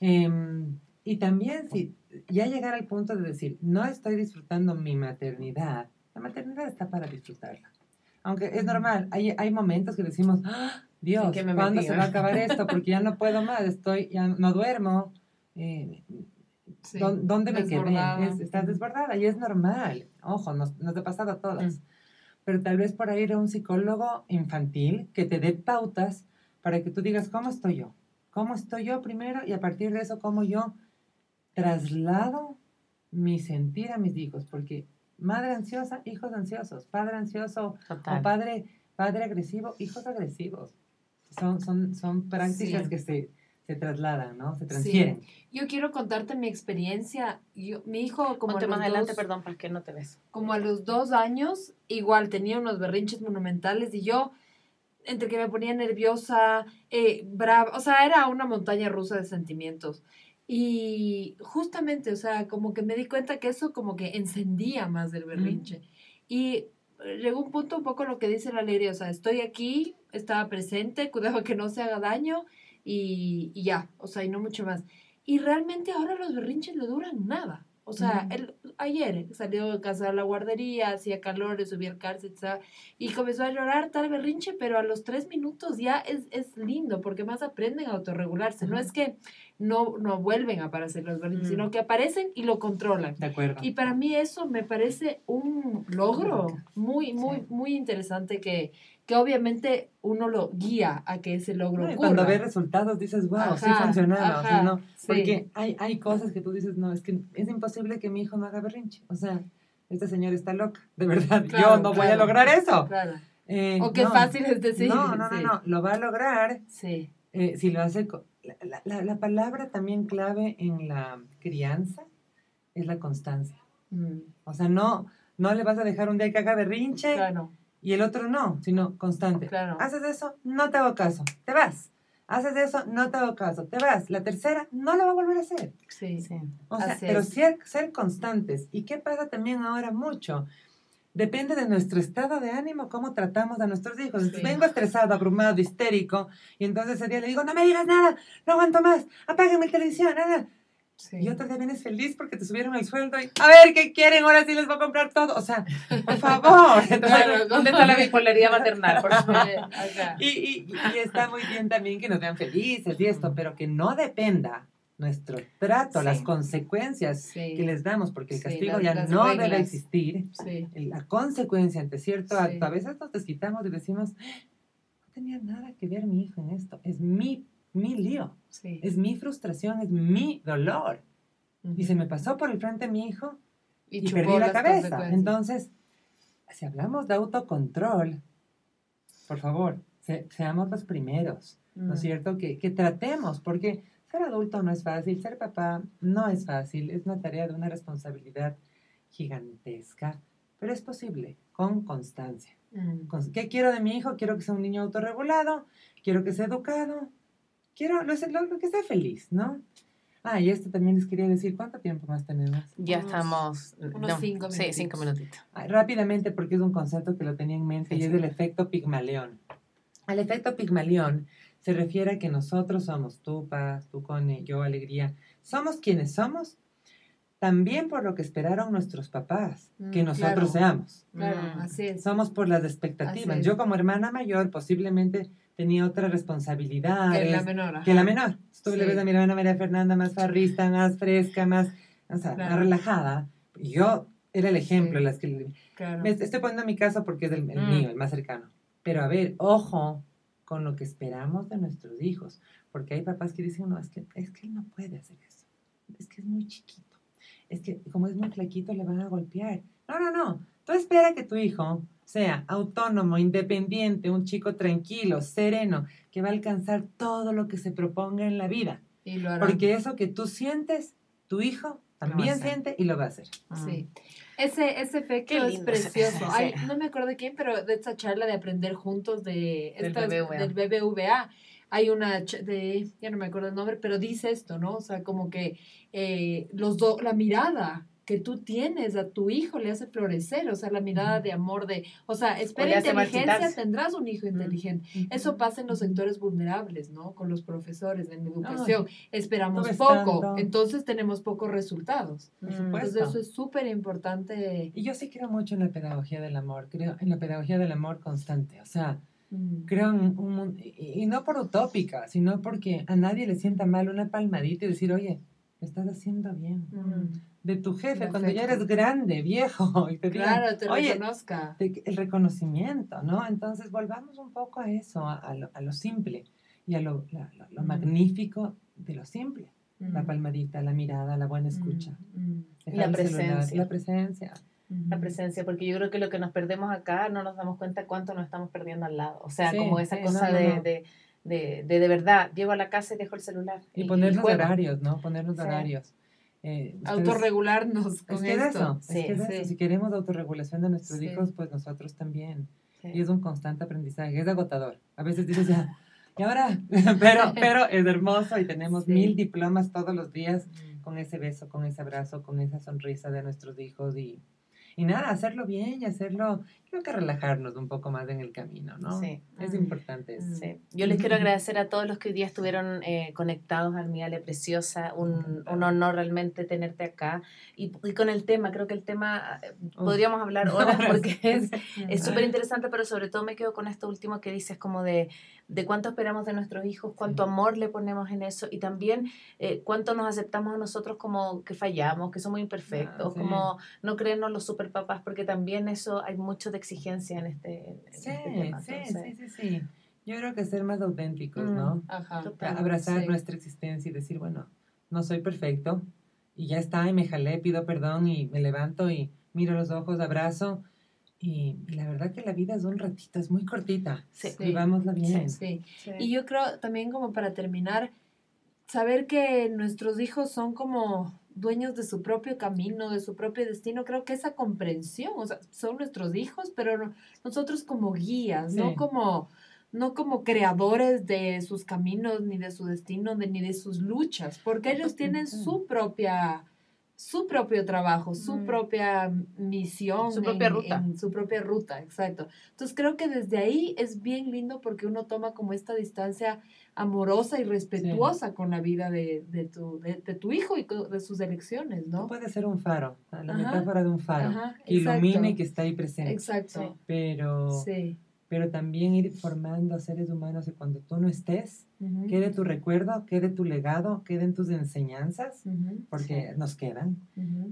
Em, y también si ya llegar al punto de decir, no estoy disfrutando mi maternidad, la maternidad está para disfrutarla. Aunque es normal, hay, hay momentos que decimos, ¡Ah, Dios, ¿cuándo se va a acabar esto? Porque ya no puedo más, estoy, ya no duermo. Eh, ¿Dónde me quedé? estás desbordada y es normal. Ojo, nos, nos ha pasado a todas. Mm. Pero tal vez por ahí ir a un psicólogo infantil que te dé pautas para que tú digas, ¿cómo estoy yo? ¿Cómo estoy yo primero? Y a partir de eso, ¿cómo yo traslado mi sentir a mis hijos, porque madre ansiosa, hijos ansiosos, padre ansioso o padre, padre agresivo, hijos agresivos. Son, son, son prácticas que se, se trasladan, ¿no? Se transfieren. Yo quiero contarte mi experiencia. Yo, mi hijo, como. Ponte más adelante, perdón, para que no te ves. Como a los dos años, igual tenía unos berrinches monumentales y yo, entre que me ponía nerviosa, eh, brava, o sea, era una montaña rusa de sentimientos. Y justamente, o sea, como que me di cuenta que eso como que encendía más del berrinche. Y llegó un punto un poco lo que dice la alegría, o sea, estoy aquí, estaba presente, cuidado que no se haga daño y, y, ya, o sea, y no mucho más. Y realmente ahora los berrinches no duran nada. O sea, él, ayer salió de casa de la guardería, hacía calor, le subía al cárcel, y comenzó a llorar tal berrinche, pero a los tres minutos ya es, es lindo, porque más aprenden a autorregularse. No es que no, no vuelven a aparecer los berrinches, sino mm. que aparecen y lo controlan. De acuerdo. Y para mí eso me parece un logro muy, muy, muy interesante que, que obviamente uno lo guía a que ese logro ocurra. Cuando ve resultados dices, wow, sí funcionaba, o sea, no, porque hay, hay cosas que tú dices, no, es que es imposible que mi hijo no haga berrinche, o sea, este señor está loca, de verdad, yo no voy a lograr eso. Claro. Eh, o qué fácil es decir. No, no, no, no, lo va a lograr sí. Eh, si lo hace... La, la, la, palabra también clave en la crianza es la constancia. Mm. O sea, no, no le vas a dejar un día que haga berrinche. Claro y el otro no, sino constante. Claro. Haces eso, no te hago caso, te vas. Haces eso, no te hago caso, te vas. La tercera, no lo va a volver a hacer. Sí, sí. O sea, pero ser, ser constantes. ¿Y qué pasa también ahora mucho? Depende de nuestro estado de ánimo, cómo tratamos a nuestros hijos. Vengo estresado, abrumado, histérico, y entonces ese día le digo, no me digas nada, no aguanto más, apágueme la televisión, nada. Y otro día vienes feliz porque te subieron el sueldo y, a ver, ¿qué quieren? Ahora sí les voy a comprar todo. O sea, por favor. ¿Dónde está la bipolaridad maternal? Por favor. y, y, y, está muy bien también que nos vean felices y esto, pero que no dependa nuestro trato, las consecuencias que les damos, porque el castigo ya no debe existir. La consecuencia ante cierto acto, a veces nos desquitamos y decimos, no tenía nada que ver mi hijo en esto, es mi mi lío, es mi frustración, es mi dolor. Y se me pasó por el frente mi hijo y, perdí la cabeza. Entonces, si hablamos de autocontrol, por favor, seamos los primeros, ¿no es cierto? Que, que tratemos, porque ser adulto no es fácil, ser papá no es fácil, es una tarea de una responsabilidad gigantesca, pero es posible, con constancia. Mm. ¿Qué quiero de mi hijo? Quiero que sea un niño autorregulado, quiero que sea educado, quiero lo, lo, que sea feliz, ¿no? Ah, y esto también les quería decir, ¿cuánto tiempo más tenemos? Ya estamos... Unos cinco minutitos. Sí, cinco minutitos. rápidamente, porque es un concepto que lo tenía en mente y es el efecto Pigmalión. El efecto Pigmalión se refiere a que nosotros somos, tú, paz, tú, Cone, yo, alegría, somos quienes somos también por lo que esperaron nuestros papás que mm, nosotros seamos. Claro, mm. así es. Somos por las expectativas. Yo como hermana mayor posiblemente tenía otra responsabilidad. Que la menor. Que la menor. Tú le ves a mi hermana María Fernanda más farrista, más fresca, más, o sea, más relajada. Yo era el ejemplo. Las que, me estoy poniendo mi caso porque es el, mm. mío, el más cercano. Pero a ver, ojo con lo que esperamos de nuestros hijos. Porque hay papás que dicen, no, es que, es que él no puede hacer eso. Es que es muy chiquito. Es que como es muy flaquito le van a golpear. No, no, no. Tú espera que tu hijo sea autónomo, independiente, un chico tranquilo, sereno, que va a alcanzar todo lo que se proponga en la vida. Porque eso que tú sientes, tu hijo también siente y lo va a hacer. Ah. Sí. Ese, ese efecto es precioso. no me acuerdo de quién, pero de esta charla de aprender juntos de del, BBVA. Hay una de, ya no me acuerdo el nombre, pero dice esto, ¿no? O sea, como que eh, los dos, la mirada que tú tienes a tu hijo le hace florecer, o sea, la mirada de amor de, o sea, espera inteligencia, tendrás un hijo inteligente. Eso pasa en los sectores vulnerables, ¿no? Con los profesores en educación. Esperamos poco, entonces tenemos pocos resultados. Entonces eso es súper importante. Y yo sí creo mucho en la pedagogía del amor, creo en la pedagogía del amor constante, o sea, creo en un mundo, y, no por utópica, sino porque a nadie le sienta mal una palmadita y decir, oye, estás haciendo bien de tu jefe cuando ya eres grande, viejo, y te claro, te reconozca. el reconocimiento, ¿no? Entonces volvamos un poco a eso, a, lo, a lo, simple y a lo, lo magnífico de lo simple. La palmadita, la mirada, la buena escucha. La presencia. la presencia. la presencia, porque yo creo que lo que nos perdemos acá no nos damos cuenta cuánto nos estamos perdiendo al lado. O sea, como esa cosa de, de, de, de, verdad, llego a la casa y dejo el celular. Y, ponernos horarios, ¿no? Ponernos horarios. Eh, Autorregularnos con es Eso, es que eso. Si queremos autorregulación de nuestros hijos, pues nosotros también. Y es un constante aprendizaje, es agotador. A veces dices ya, ¿y ahora? pero, pero es hermoso y tenemos mil diplomas todos los días con ese beso, con ese abrazo, con esa sonrisa de nuestros hijos y y nada, hacerlo bien y hacerlo, creo que relajarnos un poco más en el camino, ¿no? Sí. Es importante eso. Sí. Yo les quiero agradecer a todos los que hoy día estuvieron eh, conectados al Miale Preciosa, un, un, honor realmente tenerte acá. Y, y, con el tema, creo que el tema, eh, podríamos hablar horas porque es súper interesante, pero sobre todo me quedo con esto último que dices como de, de cuánto esperamos de nuestros hijos, cuánto amor le ponemos en eso y también eh, cuánto nos aceptamos a nosotros como que fallamos, que somos imperfectos, ah, como no creernos los super papás, porque también eso hay mucho de exigencia en este, sí, este Sí, sí, sí, sí. Yo creo que ser más auténticos, ¿no? Mm, ajá, Abrazar nuestra existencia y decir, bueno, no soy perfecto y ya está, y me jalé, pido perdón y me levanto y miro los ojos, abrazo y, la verdad que la vida es un ratito, es muy cortita. Sí. Vivámosla bien. Sí, Y yo creo también como para terminar, saber que nuestros hijos son como dueños de su propio camino, de su propio destino, creo que esa comprensión, o sea, son nuestros hijos, pero nosotros como guías, no como no como creadores de sus caminos, ni de su destino, ni de sus luchas, porque ellos tienen su propia su propio trabajo, su mm. propia misión. Su propia ruta. su propia ruta, exacto. Entonces creo que desde ahí es bien lindo porque uno toma como esta distancia amorosa y respetuosa con la vida de, de, tu, de, tu hijo y de sus elecciones, ¿no? puede ser un faro, la metáfora de un faro, que ilumine y que está ahí presente. Exacto. Pero... Sí pero también ir formando a seres humanos y cuando tú no estés, quede tu recuerdo, quede tu legado, queden tus enseñanzas, porque nos quedan,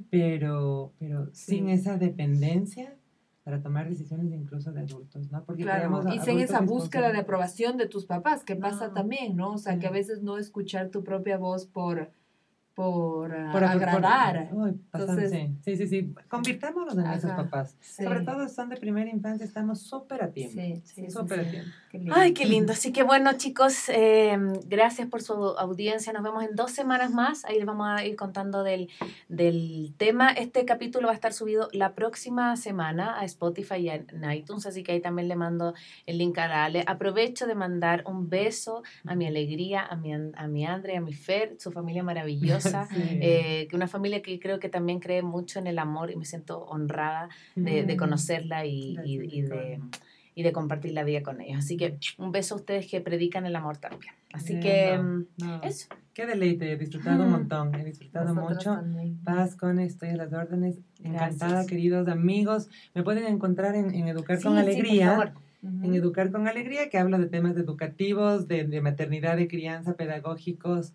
pero, pero sin esa dependencia para tomar decisiones incluso de adultos, ¿no? Porque claro, y sin esa búsqueda de aprobación de tus papás, que pasa también, ¿no? O sea, que a veces no escuchar tu propia voz por por, agradar. sí, sí, sí, Convirtámonos en esos papás. Sobre todo son de primera infancia, estamos súper a tiempo. Sí, sí, súper a tiempo. Ay, qué lindo. Así que bueno, chicos, em, gracias por su audiencia. Nos vemos en dos semanas más. Ahí les vamos a ir contando del, del tema. Este capítulo va a estar subido la próxima semana a Spotify y a iTunes, así que ahí también le mando el link a Ale. Aprovecho de mandar un beso a mi alegría, a mi, a mi Andre, a mi Fer, su familia maravillosa. Eh, que una familia que creo que también cree mucho en el amor y me siento honrada de, de mm. conocerla y, y, de, y, de, compartir la vida con ellos. Así que un beso a ustedes que predican el amor también. Así que mm, eso. Qué deleite, he disfrutado un montón, he disfrutado mucho. Paz con estoy a las órdenes. Encantada, queridos amigos. Me pueden encontrar en, Educar con Alegría. en Educar con Alegría, que habla de temas educativos, de, de maternidad, de crianza, pedagógicos,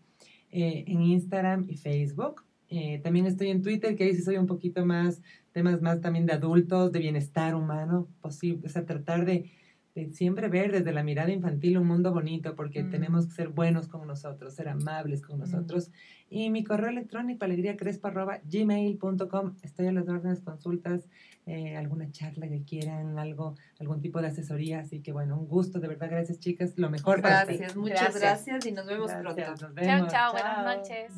eh, en Instagram y Facebook. Eh, también estoy en Twitter, que ahí sí soy un poquito más, temas más también de adultos, de bienestar humano, posible, o sea, tratar de, de siempre ver desde la mirada infantil un mundo bonito, porque mm. tenemos que ser buenos con nosotros, ser amables con mm. nosotros. Y mi correo electrónico, alegriacrespa.gmail.com, estoy a las órdenes, consultas, eh, alguna charla que quieran, algo, algún tipo de asesoría. Así que bueno, un gusto, de verdad, gracias chicas, lo mejor. Gracias, muchas gracias. y nos vemos pronto. Chao, chao, buenas noches.